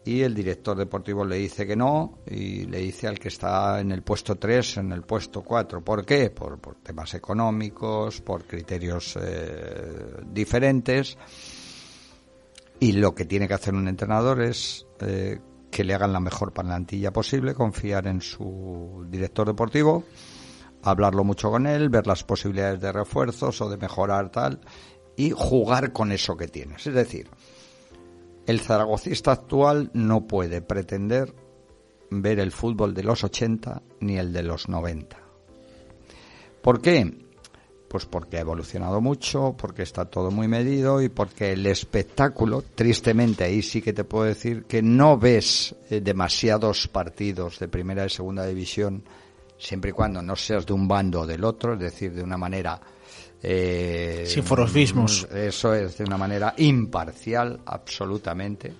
Speaker 3: y el director deportivo le dice que no y le dice al que está en el puesto 3, en el puesto 4. ¿Por qué? Por, por temas económicos, por criterios eh, diferentes. Y lo que tiene que hacer un entrenador es eh, que le hagan la mejor plantilla posible, confiar en su director deportivo, hablarlo mucho con él, ver las posibilidades de refuerzos o de mejorar tal y jugar con eso que tienes. Es decir, el zaragocista actual no puede pretender ver el fútbol de los 80 ni el de los 90. ¿Por qué? Pues porque ha evolucionado mucho, porque está todo muy medido y porque el espectáculo, tristemente ahí sí que te puedo decir que no ves eh, demasiados partidos de primera y segunda división, siempre y cuando no seas de un bando o del otro, es decir, de una manera
Speaker 2: eh, Sin forofismos.
Speaker 3: Eso es de una manera imparcial, absolutamente.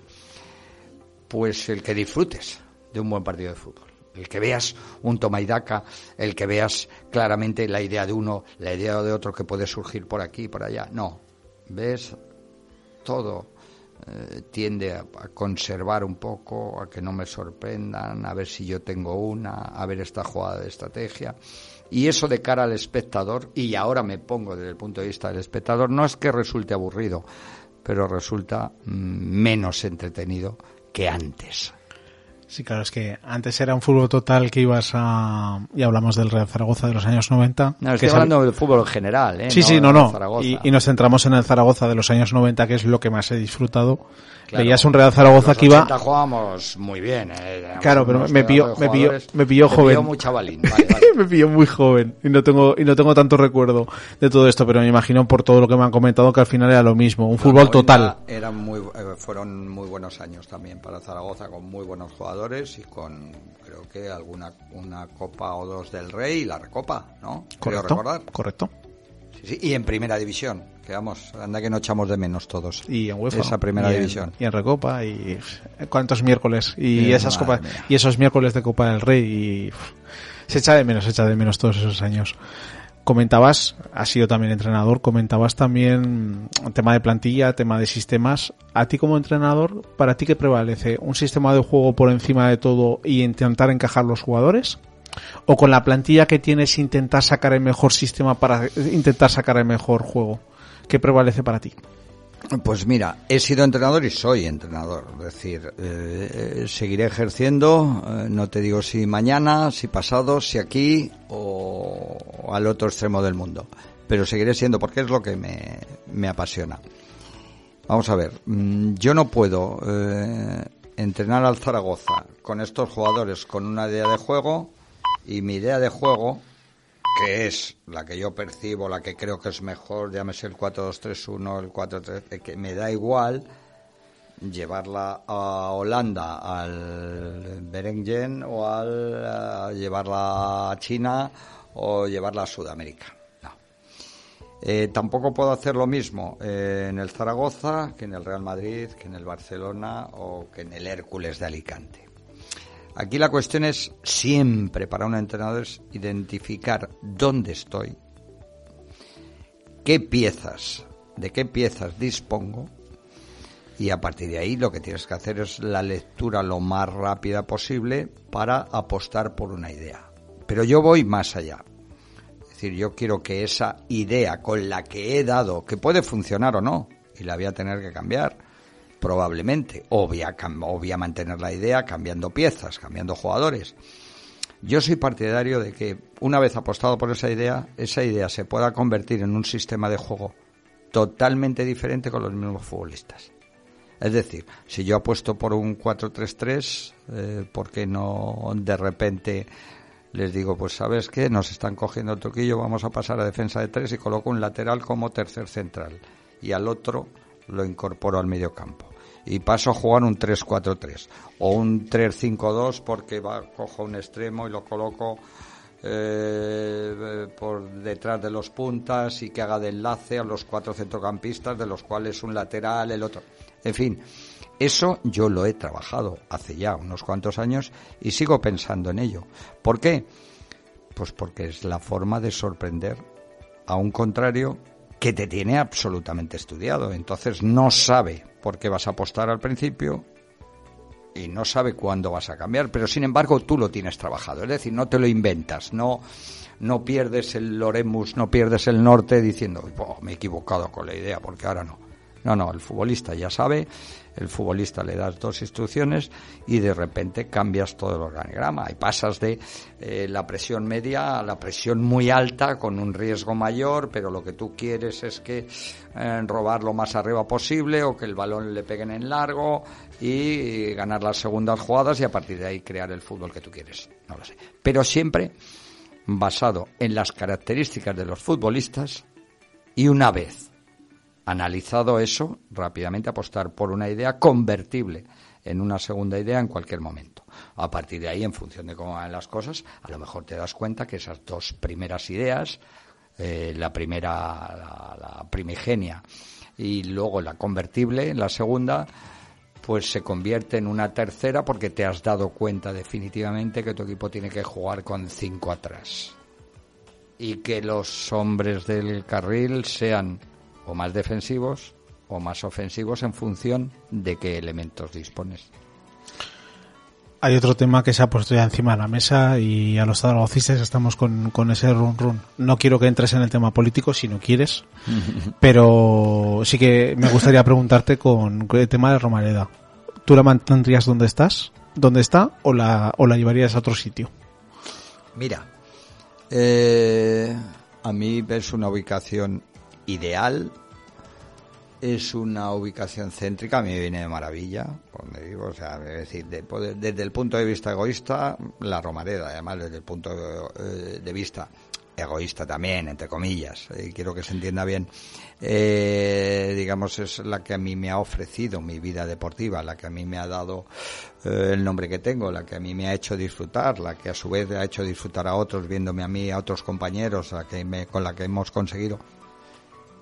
Speaker 3: Pues el que disfrutes de un buen partido de fútbol. El que veas un toma y daca, el que veas claramente la idea de uno, la idea de otro que puede surgir por aquí y por allá. No. Ves todo eh, tiende a, a, conservar un poco, a que no me sorprendan, a ver si yo tengo una, a ver esta jugada de estrategia. Y eso de cara al espectador, y ahora me pongo desde el punto de vista del espectador, no es que resulte aburrido, pero resulta mm, menos entretenido que antes.
Speaker 2: Sí, claro, es que antes era un fútbol total que ibas a... Y hablamos del Real Zaragoza de los años 90.
Speaker 3: No, estoy hablando del fútbol en general, ¿eh?
Speaker 2: Sí, no sí, no, no. Y, y, nos centramos en el Zaragoza de los años 90, que es lo que más he disfrutado. Claro, Veías un Real Zaragoza que iba...
Speaker 3: jugábamos muy bien, ¿eh?
Speaker 2: Claro, pero me pilló, me pilló, me pilló joven.
Speaker 3: Me pilló muy chavalín, vale, vale.
Speaker 2: me pilló muy joven y no tengo y no tengo tanto recuerdo de todo esto, pero me imagino por todo lo que me han comentado que al final era lo mismo, un fútbol total.
Speaker 3: Eran muy, eh, fueron muy buenos años también para Zaragoza con muy buenos jugadores y con creo que alguna una copa o dos del Rey y la Recopa, ¿no?
Speaker 2: Correcto. Correcto.
Speaker 3: Sí, sí, y en primera división, que vamos, anda que no echamos de menos todos.
Speaker 2: Y en UEFA.
Speaker 3: Esa primera
Speaker 2: y en,
Speaker 3: división.
Speaker 2: Y en Recopa, y cuántos miércoles. Y esas copas,
Speaker 3: mía.
Speaker 2: y esos miércoles de Copa del Rey. Y se echa de menos, se echa de menos todos esos años. Comentabas, has sido también entrenador, comentabas también mm, tema de plantilla, tema de sistemas. A ti como entrenador, ¿para ti qué prevalece? ¿Un sistema de juego por encima de todo y intentar encajar los jugadores? ¿O con la plantilla que tienes intentar sacar el mejor sistema para intentar sacar el mejor juego? ¿Qué prevalece para ti?
Speaker 3: Pues mira, he sido entrenador y soy entrenador. Es decir, eh, seguiré ejerciendo, eh, no te digo si mañana, si pasado, si aquí o al otro extremo del mundo. Pero seguiré siendo porque es lo que me, me apasiona. Vamos a ver, mm, yo no puedo eh, entrenar al Zaragoza con estos jugadores con una idea de juego y mi idea de juego que es la que yo percibo, la que creo que es mejor, llámese el 4-2-3-1, el 4-3, eh, que me da igual llevarla a Holanda al Berenjen o al a llevarla a China o llevarla a Sudamérica. No. Eh, tampoco puedo hacer lo mismo eh, en el Zaragoza que en el Real Madrid, que en el Barcelona o que en el Hércules de Alicante. Aquí la cuestión es siempre para un entrenador es identificar dónde estoy, qué piezas, de qué piezas dispongo y a partir de ahí lo que tienes que hacer es la lectura lo más rápida posible para apostar por una idea. Pero yo voy más allá. Es decir, yo quiero que esa idea con la que he dado, que puede funcionar o no, y la voy a tener que cambiar, probablemente, o voy a, o voy a mantener la idea cambiando piezas, cambiando jugadores. Yo soy partidario de que una vez apostado por esa idea, esa idea se pueda convertir en un sistema de juego totalmente diferente con los mismos futbolistas. Es decir, si yo apuesto por un 4-3-3, eh, ¿por qué no de repente les digo, pues sabes qué, nos están cogiendo el toquillo, vamos a pasar a defensa de tres y coloco un lateral como tercer central y al otro lo incorporo al medio campo y paso a jugar un 3-4-3 o un 3-5-2 porque va, cojo un extremo y lo coloco eh, por detrás de los puntas y que haga de enlace a los cuatro centrocampistas de los cuales un lateral, el otro. En fin, eso yo lo he trabajado hace ya unos cuantos años y sigo pensando en ello. ¿Por qué? Pues porque es la forma de sorprender a un contrario que te tiene absolutamente estudiado. Entonces no sabe por qué vas a apostar al principio y no sabe cuándo vas a cambiar, pero sin embargo tú lo tienes trabajado. Es decir, no te lo inventas, no, no pierdes el Loremus, no pierdes el norte diciendo, me he equivocado con la idea, porque ahora no. No, no, el futbolista ya sabe, el futbolista le das dos instrucciones y de repente cambias todo el organigrama y pasas de eh, la presión media a la presión muy alta con un riesgo mayor, pero lo que tú quieres es que eh, robar lo más arriba posible o que el balón le peguen en largo y ganar las segundas jugadas y a partir de ahí crear el fútbol que tú quieres. No lo sé. Pero siempre basado en las características de los futbolistas y una vez Analizado eso, rápidamente apostar por una idea convertible en una segunda idea en cualquier momento. A partir de ahí, en función de cómo van las cosas, a lo mejor te das cuenta que esas dos primeras ideas, eh, la primera, la, primigenia, y luego la convertible, la segunda, pues se convierte en una tercera porque te has dado cuenta definitivamente que tu equipo tiene que jugar con cinco atrás. Y que los hombres del carril sean o más defensivos o más ofensivos en función de qué elementos dispones.
Speaker 2: Hay otro tema que se ha puesto ya encima de la mesa y a los zaragocistas estamos con, ese run run. No quiero que entres en el tema político si no quieres, pero sí que me gustaría preguntarte con el tema de Romareda. ¿Tú la mantendrías donde estás, donde está, o la, o la llevarías a otro sitio?
Speaker 3: Mira, eh, a mí ves una ubicación ideal. Es una ubicación céntrica, a mí me viene de maravilla, digo, o sea, decir, desde el punto de vista egoísta, la Romareda, además desde el punto eh, de vista egoísta también, entre comillas, y quiero que se entienda bien, eh, digamos, es la que a mí me ha ofrecido mi vida deportiva, la que a mí me ha dado eh, el nombre que tengo, la que a mí me ha hecho disfrutar, la que a su vez ha hecho disfrutar a otros, viéndome a mí, a otros compañeros, la que me, con la que hemos conseguido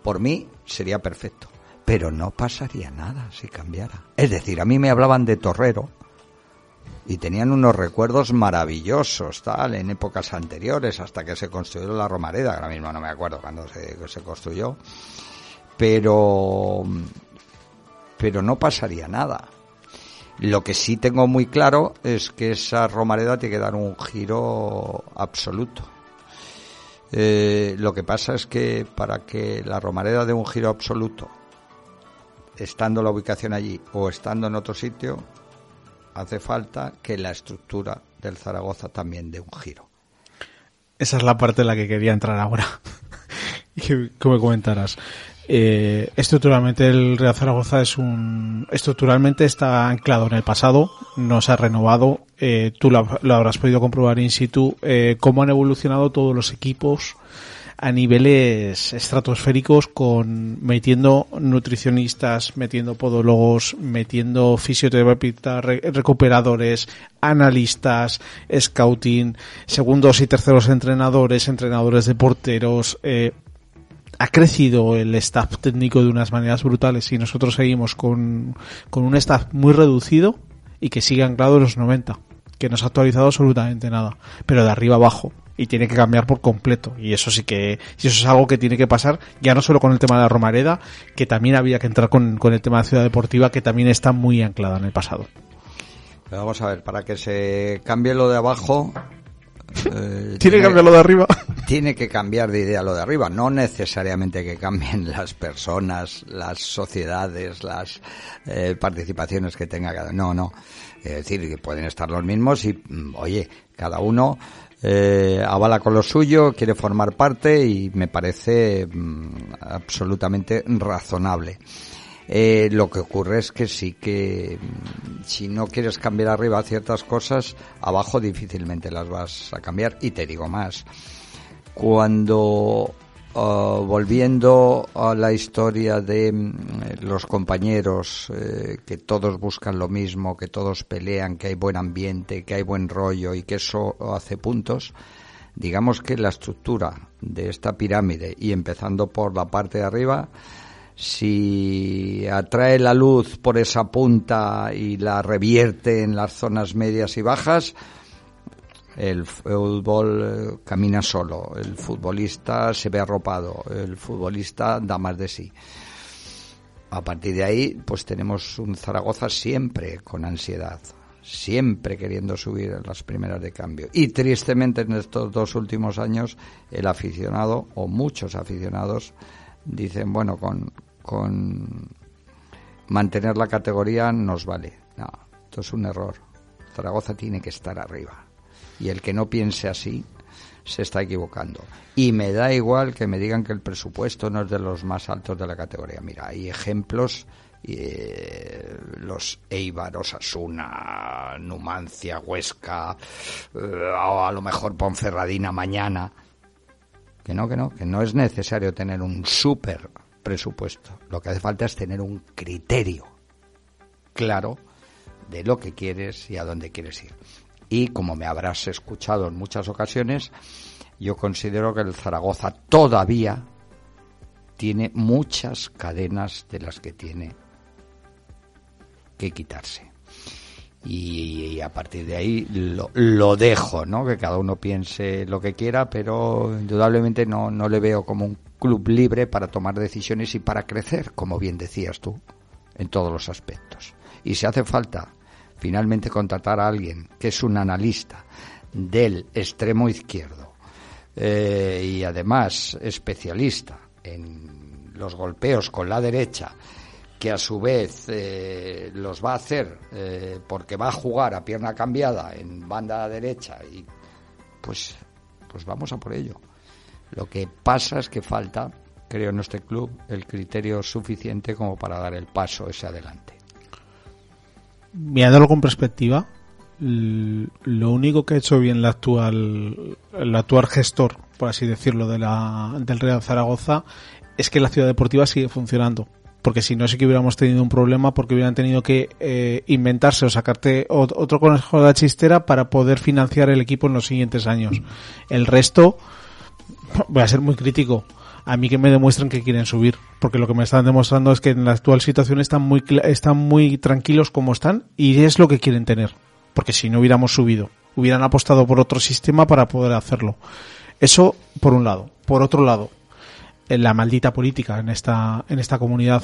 Speaker 3: por mí sería perfecto, pero no pasaría nada si cambiara. Es decir, a mí me hablaban de torrero y tenían unos recuerdos maravillosos, tal, en épocas anteriores, hasta que se construyó la Romareda, ahora mismo no me acuerdo cuándo se, se construyó, pero, pero no pasaría nada. Lo que sí tengo muy claro es que esa Romareda tiene que dar un giro absoluto eh, lo que pasa es que para que la Romareda dé un giro absoluto, estando la ubicación allí o estando en otro sitio, hace falta que la estructura del Zaragoza también dé un giro.
Speaker 2: Esa es la parte en la que quería entrar ahora. que, me comentaras. Eh, estructuralmente el Real Zaragoza es un estructuralmente está anclado en el pasado, no se ha renovado. Eh, tú lo, habrás podido comprobar in situ eh, cómo han evolucionado todos los equipos a niveles estratosféricos con metiendo nutricionistas, metiendo podólogos, metiendo fisioterapeutas, recuperadores, analistas, scouting, segundos y terceros entrenadores, entrenadores de porteros, eh, ha crecido el staff técnico de unas maneras brutales y nosotros seguimos con, con un staff muy reducido y que sigue anclado en los 90, que no se ha actualizado absolutamente nada, pero de arriba abajo. y tiene que cambiar por completo. Y eso sí que, y eso es algo que tiene que pasar, ya no solo con el tema de la Romareda, que también había que entrar con, con el tema de la ciudad deportiva, que también está muy anclada en el pasado.
Speaker 3: Pero vamos a ver, para que se cambie lo de abajo,
Speaker 2: eh, tiene que cambiar lo de arriba.
Speaker 3: Tiene que cambiar de idea lo de arriba. No necesariamente que cambien las personas, las sociedades, las eh, participaciones que tenga cada No, no. Es decir, que pueden estar los mismos y, mm, oye, cada uno eh, avala con lo suyo, quiere formar parte y me parece mm, absolutamente razonable. Eh, lo que ocurre es que sí que mm, si no quieres cambiar arriba ciertas cosas, abajo difícilmente las vas a cambiar. Y te digo más, cuando ah, volviendo a la historia de mm, los compañeros, eh, que todos buscan lo mismo, que todos pelean, que hay buen ambiente, que hay buen rollo y que eso hace puntos, digamos que la estructura de esta pirámide y empezando por la parte de arriba, si atrae la luz por esa punta y la revierte en las zonas medias y bajas, el fútbol eh, camina solo, el futbolista se ve arropado, el futbolista da más de sí. A partir de ahí, pues tenemos un Zaragoza siempre con ansiedad, siempre queriendo subir en las primeras de cambio. Y tristemente en estos dos últimos años, el aficionado o muchos aficionados dicen, bueno, con, con mantener la categoría nos vale. No, esto es un error. Zaragoza tiene que estar arriba. Y el que no piense así se está equivocando. Y me da igual que me digan que el presupuesto no es de los más altos de la categoría. Mira, hay ejemplos, eh, los Eibar, Osasuna, Numancia, Huesca, eh, o a lo mejor Ponferradina mañana. Que no, que no, que no es necesario tener un súper presupuesto. Lo que hace falta es tener un criterio claro de lo que quieres y a dónde quieres ir. Y como me habrás escuchado en muchas ocasiones, yo considero que el Zaragoza todavía tiene muchas cadenas de las que tiene que quitarse. Y, a partir de ahí lo, dejo, ¿no? Que cada uno piense lo que quiera, pero indudablemente no, no le veo como un club libre para tomar decisiones y para crecer, como bien decías tú, en todos los aspectos. Y si hace falta finalmente contratar a alguien que es un analista del extremo izquierdo eh, y además especialista en los golpeos con la derecha, que a su vez eh, los va a hacer eh, porque va a jugar a pierna cambiada en banda derecha y pues pues vamos a por ello. Lo que pasa es que falta, creo, en este club el criterio suficiente como para dar el paso ese adelante.
Speaker 2: Mirándolo con perspectiva, lo único que ha hecho bien la actual, el actual gestor, por así decirlo, de la, del Real Zaragoza es que la ciudad deportiva sigue funcionando. Porque si no, sí que hubiéramos tenido un problema porque hubieran tenido que eh, inventarse o sacarte otro conejo de la chistera para poder financiar el equipo en los siguientes años. El resto, voy a ser muy crítico. A mí que me demuestren que quieren subir, porque lo que me están demostrando es que en la actual situación están muy están muy tranquilos como están y es lo que quieren tener, porque si no hubiéramos subido, hubieran apostado por otro sistema para poder hacerlo. Eso por un lado. Por otro lado, en la maldita política en esta en esta comunidad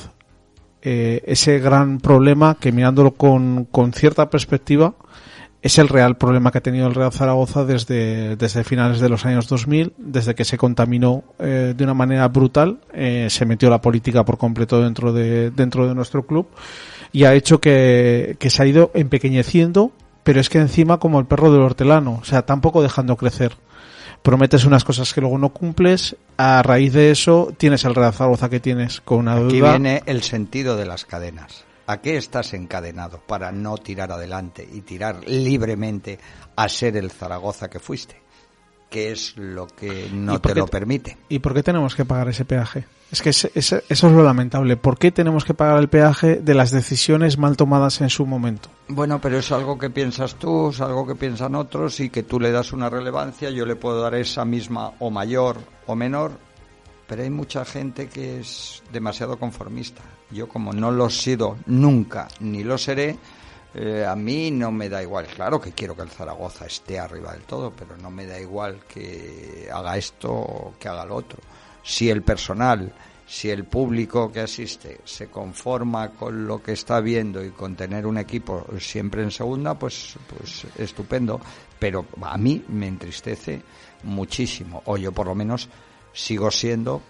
Speaker 2: eh, ese gran problema que mirándolo con, con cierta perspectiva es el real problema que ha tenido el Real Zaragoza desde, desde finales de los años 2000, desde que se contaminó eh, de una manera brutal, eh, se metió la política por completo dentro de, dentro de nuestro club y ha hecho que, que se ha ido empequeñeciendo, pero es que encima como el perro del hortelano, o sea, tampoco dejando crecer. Prometes unas cosas que luego no cumples, a raíz de eso tienes el Real Zaragoza que tienes con una
Speaker 3: Aquí viene el sentido de las cadenas ¿A qué estás encadenado para no tirar adelante y tirar libremente a ser el Zaragoza que fuiste? ¿Qué es lo que no te lo permite?
Speaker 2: ¿Y por qué tenemos que pagar ese peaje? Es que eso es lo lamentable. ¿Por qué tenemos que pagar el peaje de las decisiones mal tomadas en su momento?
Speaker 3: Bueno, pero es algo que piensas tú, es algo que piensan otros y que tú le das una relevancia, yo le puedo dar esa misma o mayor o menor, pero hay mucha gente que es demasiado conformista yo como no lo he sido nunca ni lo seré, Eh, a mí no me da igual, claro que quiero que el Zaragoza esté arriba del todo, pero no me da igual que haga esto o que haga lo otro. Si el personal, si el público que asiste se conforma con lo que está viendo y con tener un equipo siempre en segunda, pues, pues estupendo. Pero a mí me entristece muchísimo, o yo por lo menos sigo siendo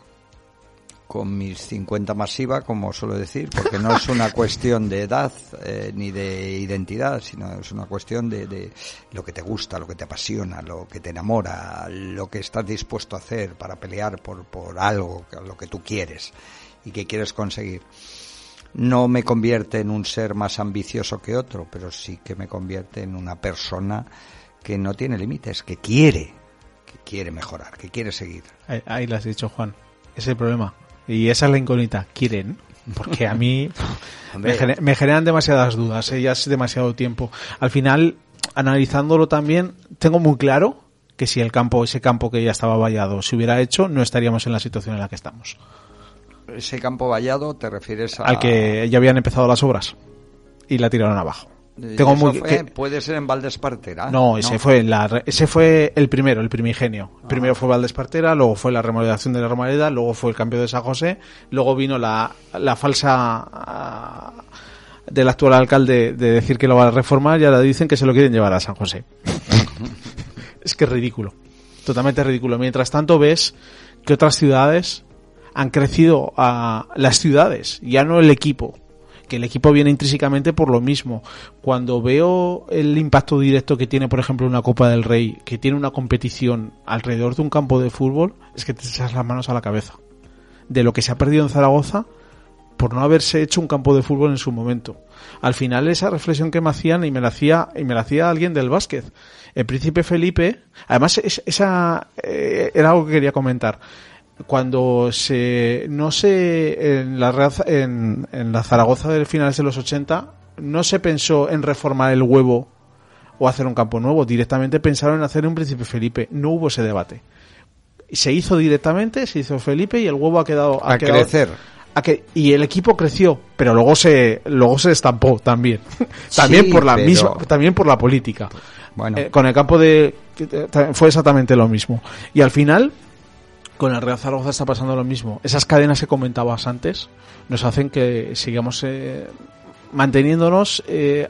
Speaker 3: con mis 50 masiva, como suelo decir, porque no es una cuestión de edad eh, ni de identidad, sino es una cuestión de, de, lo que te gusta, lo que te apasiona, lo que te enamora, lo que estás dispuesto a hacer para pelear por, algo, lo que tú quieres y que quieres conseguir. No me convierte en un ser más ambicioso que otro, pero sí que me convierte en una persona que no tiene límites, que quiere, que quiere mejorar, que quiere seguir.
Speaker 2: Ahí, ahí lo has dicho, Juan. Es el problema y esa es la incógnita. ¿Quieren? Porque a mí me, gener, me, generan demasiadas dudas, ¿eh? ya es demasiado tiempo. Al final, analizándolo también, tengo muy claro que si el campo, ese campo que ya estaba vallado, se hubiera hecho, no estaríamos en la situación en la que estamos.
Speaker 3: ¿Ese campo vallado te refieres a...?
Speaker 2: Al que ya habían empezado las obras y la tiraron abajo.
Speaker 3: Tengo muy, fue, que, puede ser en Valdespartera.
Speaker 2: No, ese no. fue en la, ese fue el primero, el primigenio. Ah. Primero fue Valdespartera, luego fue la remodelación de la Romareda, luego fue el cambio de San José, luego vino la, la falsa uh, del actual alcalde de decir que lo va a reformar y ahora dicen que se lo quieren llevar a San José. es que es ridículo. Totalmente ridículo. Mientras tanto ves que otras ciudades han crecido a las ciudades, ya no el equipo el equipo viene intrínsecamente por lo mismo. Cuando veo el impacto directo que tiene, por ejemplo, una Copa del Rey, que tiene una competición alrededor de un campo de fútbol, es que te echas las manos a la cabeza. De lo que se ha perdido en Zaragoza por no haberse hecho un campo de fútbol en su momento. Al final esa reflexión que me hacían y me la hacía y me la hacía alguien del básquet. El príncipe Felipe, además es, esa eh, era algo que quería comentar cuando se no sé en la en, en la Zaragoza de finales de los 80 no se pensó en reformar el huevo o hacer un campo nuevo. Directamente pensaron en hacer un príncipe Felipe. No hubo ese debate. Se hizo directamente se hizo Felipe y el huevo ha quedado
Speaker 3: ha
Speaker 2: a
Speaker 3: quedado, crecer.
Speaker 2: a que, y el equipo creció pero luego se luego se estampó también. También
Speaker 3: Sí,
Speaker 2: por la
Speaker 3: pero-
Speaker 2: misma también por la política.
Speaker 3: Bueno.
Speaker 2: Eh, con el campo de fue exactamente lo mismo. Y al final con el Real Zaragoza está pasando lo mismo. Esas cadenas que comentabas antes nos hacen que sigamos eh, manteniéndonos eh,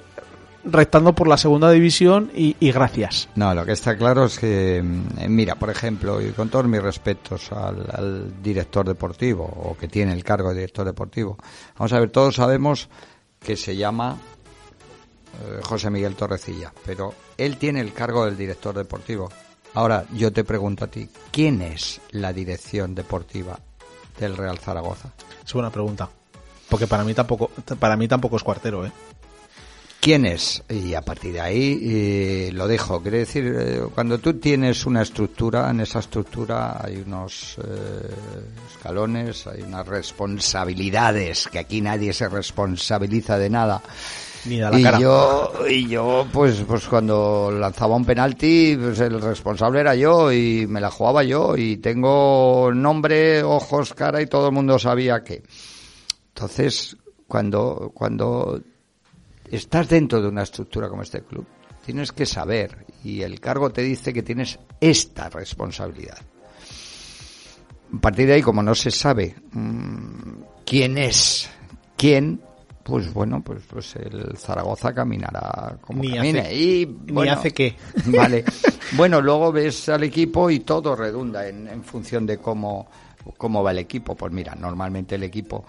Speaker 2: rectando por la segunda división y, gracias.
Speaker 3: No, lo que está claro es que, mm, mira, por ejemplo, y con todos mis respetos al, al director deportivo, o que tiene el cargo de director deportivo, vamos a ver, todos sabemos que se llama eh, José Miguel Torrecilla, pero él tiene el cargo del director deportivo. Ahora, yo te pregunto a ti, ¿quién es la dirección deportiva del Real Zaragoza?
Speaker 2: Es buena pregunta. Porque para mí tampoco, para mí tampoco es cuartero, ¿eh?
Speaker 3: ¿Quién es? Y a partir de ahí eh, lo dejo. Quiere decir, eh, cuando tú tienes una estructura, en esa estructura hay unos eh, escalones, hay unas responsabilidades, que aquí nadie se responsabiliza de nada.
Speaker 2: Ni da la
Speaker 3: y
Speaker 2: cara.
Speaker 3: yo, y yo, pues, pues cuando lanzaba un penalti, pues el responsable era yo y me la jugaba yo y tengo nombre, ojos, cara y todo el mundo sabía que. Entonces, cuando, cuando estás dentro de una estructura como este club, tienes que saber y el cargo te dice que tienes esta responsabilidad. A partir de ahí, como no se sabe mmm, quién es quién, pues bueno, pues, pues el Zaragoza caminará como
Speaker 2: Ni
Speaker 3: camine.
Speaker 2: hace-
Speaker 3: y,
Speaker 2: ni
Speaker 3: bueno,
Speaker 2: hace qué.
Speaker 3: Vale. Bueno, luego ves al equipo y todo redunda en, en función de cómo, cómo va el equipo. Pues mira, normalmente el equipo,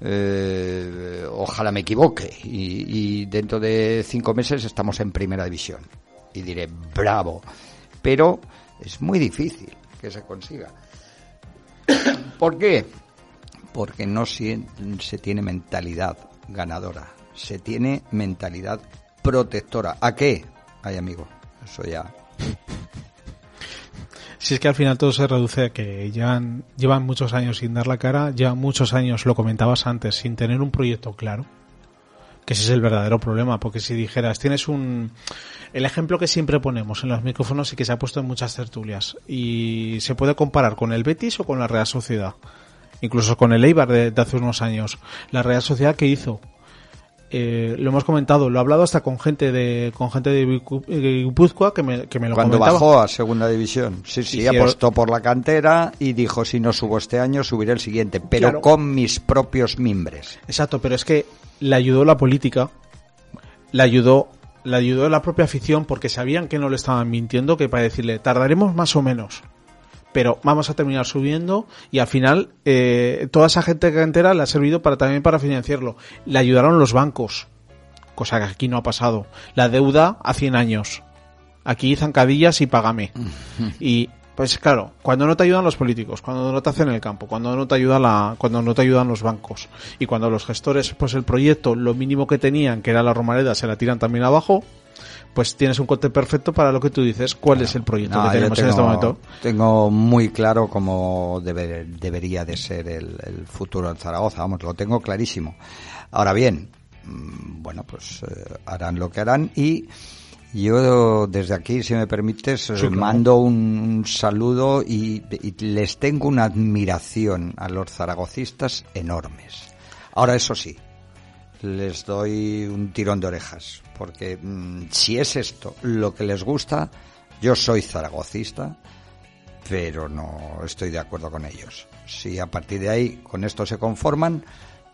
Speaker 3: eh, ojalá me equivoque, y, y dentro de cinco meses estamos en primera división. Y diré, bravo. Pero es muy difícil que se consiga. ¿Por qué? Porque no se, se tiene mentalidad ganadora, se tiene mentalidad protectora. ¿A qué? Ay, amigo, eso ya.
Speaker 2: Si es que al final todo se reduce a que llevan, llevan muchos años sin dar la cara, llevan muchos años, lo comentabas antes, sin tener un proyecto claro. Que ese es el verdadero problema, porque si dijeras, tienes un... El ejemplo que siempre ponemos en los micrófonos y que se ha puesto en muchas tertulias, y se puede comparar con el Betis o con la Real Sociedad, incluso con el Eibar de, de hace unos años. La Real Sociedad que hizo eh, lo hemos comentado, lo he hablado hasta con gente de con gente de Guipúzcoa que me, que me lo
Speaker 3: Cuando
Speaker 2: comentaba.
Speaker 3: bajó a segunda división. Sí, sí,
Speaker 2: Hicieron-
Speaker 3: apostó por la cantera y dijo, si no subo este año, subiré el siguiente, pero
Speaker 2: Claro.
Speaker 3: con mis propios mimbres.
Speaker 2: Exacto, pero es que le ayudó la política, le ayudó, le ayudó la propia afición porque sabían que no le estaban mintiendo, que para decirle tardaremos más o menos, pero vamos a terminar subiendo y al final eh, toda esa gente que entera le ha servido para también para financiarlo. Le ayudaron los bancos, cosa que aquí no ha pasado. La deuda a 100 años. Aquí zancadillas y págame. Y pues claro, cuando no te ayudan los políticos, cuando no te hacen el campo, cuando no te ayuda la, cuando no te ayudan los bancos y cuando los gestores, pues el proyecto, lo mínimo que tenían, que era la Romareda, se la tiran también abajo, pues tienes un corte perfecto para lo que tú dices. ¿Cuál es el proyecto
Speaker 3: No,
Speaker 2: que tenemos en este momento?
Speaker 3: Tengo muy claro cómo debe- debería de ser el, el futuro en Zaragoza, vamos, lo tengo clarísimo. Ahora bien, mm, bueno, pues eh, harán lo que harán y yo desde aquí, si me permites, eh,
Speaker 2: claro.
Speaker 3: mando un, un saludo y, y les tengo una admiración a los zaragocistas enormes. Ahora, eso sí, les doy un tirón de orejas, porque mm, si es esto lo que les gusta, yo soy zaragocista, pero no estoy de acuerdo con ellos. Si a partir de ahí con esto se conforman,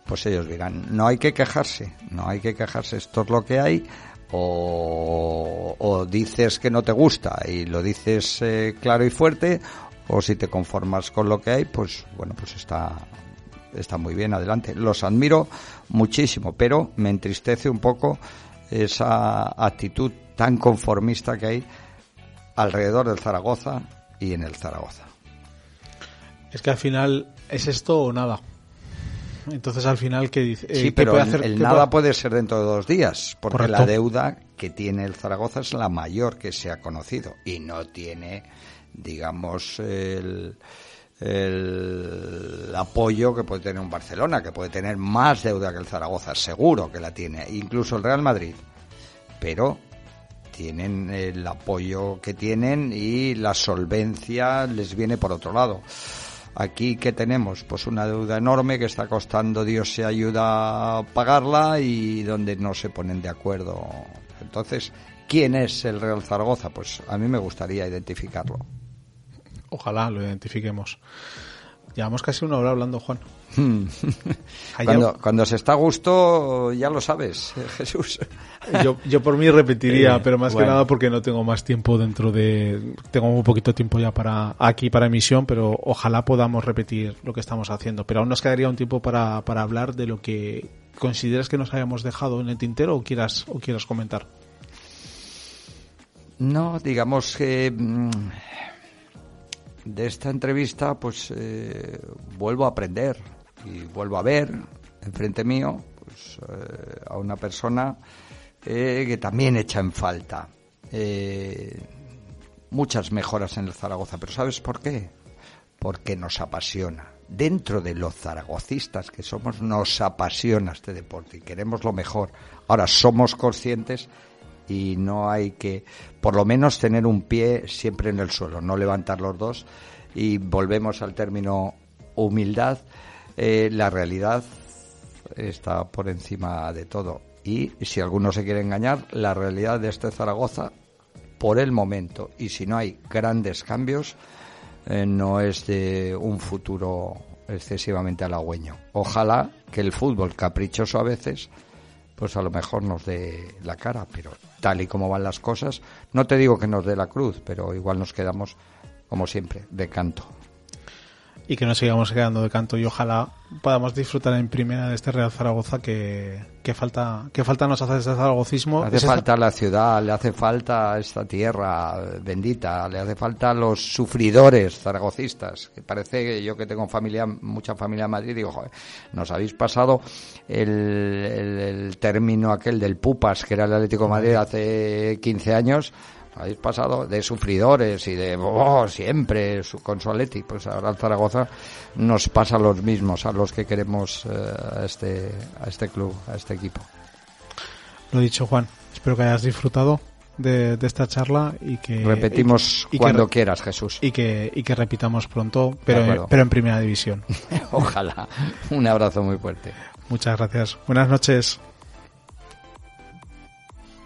Speaker 3: pues ellos dirán, no hay que quejarse, no hay que quejarse, esto es lo que hay, o, o dices que no te gusta y lo dices eh, claro y fuerte, o si te conformas con lo que hay, pues bueno, pues está, está muy bien, adelante. Los admiro muchísimo, pero me entristece un poco esa actitud tan conformista que hay alrededor del Zaragoza y en el Zaragoza.
Speaker 2: Es que al final es esto o nada. Entonces al final, ¿qué dice? Eh,
Speaker 3: Sí,
Speaker 2: ¿qué
Speaker 3: pero
Speaker 2: puede
Speaker 3: el,
Speaker 2: hacer-
Speaker 3: el nada
Speaker 2: puede-
Speaker 3: puede ser dentro de dos días, porque
Speaker 2: Correcto.
Speaker 3: la deuda que tiene el Zaragoza es la mayor que se ha conocido y no tiene, digamos, el, el apoyo que puede tener un Barcelona, que puede tener más deuda que el Zaragoza, seguro que la tiene, incluso el Real Madrid. Pero tienen el apoyo que tienen y la solvencia les viene por otro lado. Aquí que tenemos pues una deuda enorme que está costando Dios se ayuda a pagarla y donde no se ponen de acuerdo. Entonces, ¿quién es el Real Zaragoza? Pues a mí me gustaría identificarlo.
Speaker 2: Ojalá lo identifiquemos. Llevamos casi una hora hablando, Juan. Allá-
Speaker 3: Cuando, cuando se está a gusto, ya lo sabes, Jesús.
Speaker 2: Yo, yo por mí repetiría,
Speaker 3: Eh,
Speaker 2: pero más
Speaker 3: bueno.
Speaker 2: que nada porque no tengo más tiempo dentro de... Tengo muy poquito tiempo ya para aquí para emisión, pero ojalá podamos repetir lo que estamos haciendo. Pero aún nos quedaría un tiempo para, para hablar de lo que consideras que nos hayamos dejado en el tintero o quieras, o quieras comentar.
Speaker 3: No, digamos que mm, de esta entrevista pues eh, vuelvo a aprender y vuelvo a ver enfrente mío pues eh, a una persona eh, que también echa en falta eh, muchas mejoras en el Zaragoza, pero ¿sabes por qué? Porque nos apasiona. Dentro de los zaragocistas que somos, nos apasiona este deporte y queremos lo mejor. Ahora somos conscientes y no hay que, por lo menos, tener un pie siempre en el suelo, no levantar los dos. Y volvemos al término humildad. Eh, la realidad está por encima de todo. Y si alguno se quiere engañar, la realidad de este Zaragoza, por el momento, y si no hay grandes cambios, eh, no es de un futuro excesivamente halagüeño. Ojalá que el fútbol caprichoso a veces, pues a lo mejor nos dé la cara, pero tal y como van las cosas, no te digo que nos dé la cruz, pero igual nos quedamos, como siempre, de canto.
Speaker 2: Y que nos sigamos quedando de canto y ojalá podamos disfrutar en primera de este Real Zaragoza que, que falta que falta nos hace este zaragocismo.
Speaker 3: Hace
Speaker 2: Es esta-
Speaker 3: falta la ciudad, le hace falta esta tierra bendita, le hace falta los sufridores zaragocistas. Que parece que yo que tengo familia, mucha familia en Madrid, digo, joder, nos habéis pasado el, el- el término aquel del Pupas, que era el Atlético de Madrid hace 15 años. Habéis pasado de sufridores y de oh, siempre su, con su Atleti. Pues ahora el Zaragoza nos pasa los mismos a los que queremos eh, a, este, a este club, a este equipo.
Speaker 2: Lo dicho, Juan. Espero que hayas disfrutado de, de esta charla y que
Speaker 3: Repetimos
Speaker 2: y y
Speaker 3: cuando quieras, Jesús.
Speaker 2: y que y que repitamos pronto, pero pero en primera división.
Speaker 3: Ojalá. Un abrazo muy fuerte.
Speaker 2: Muchas gracias. Buenas noches.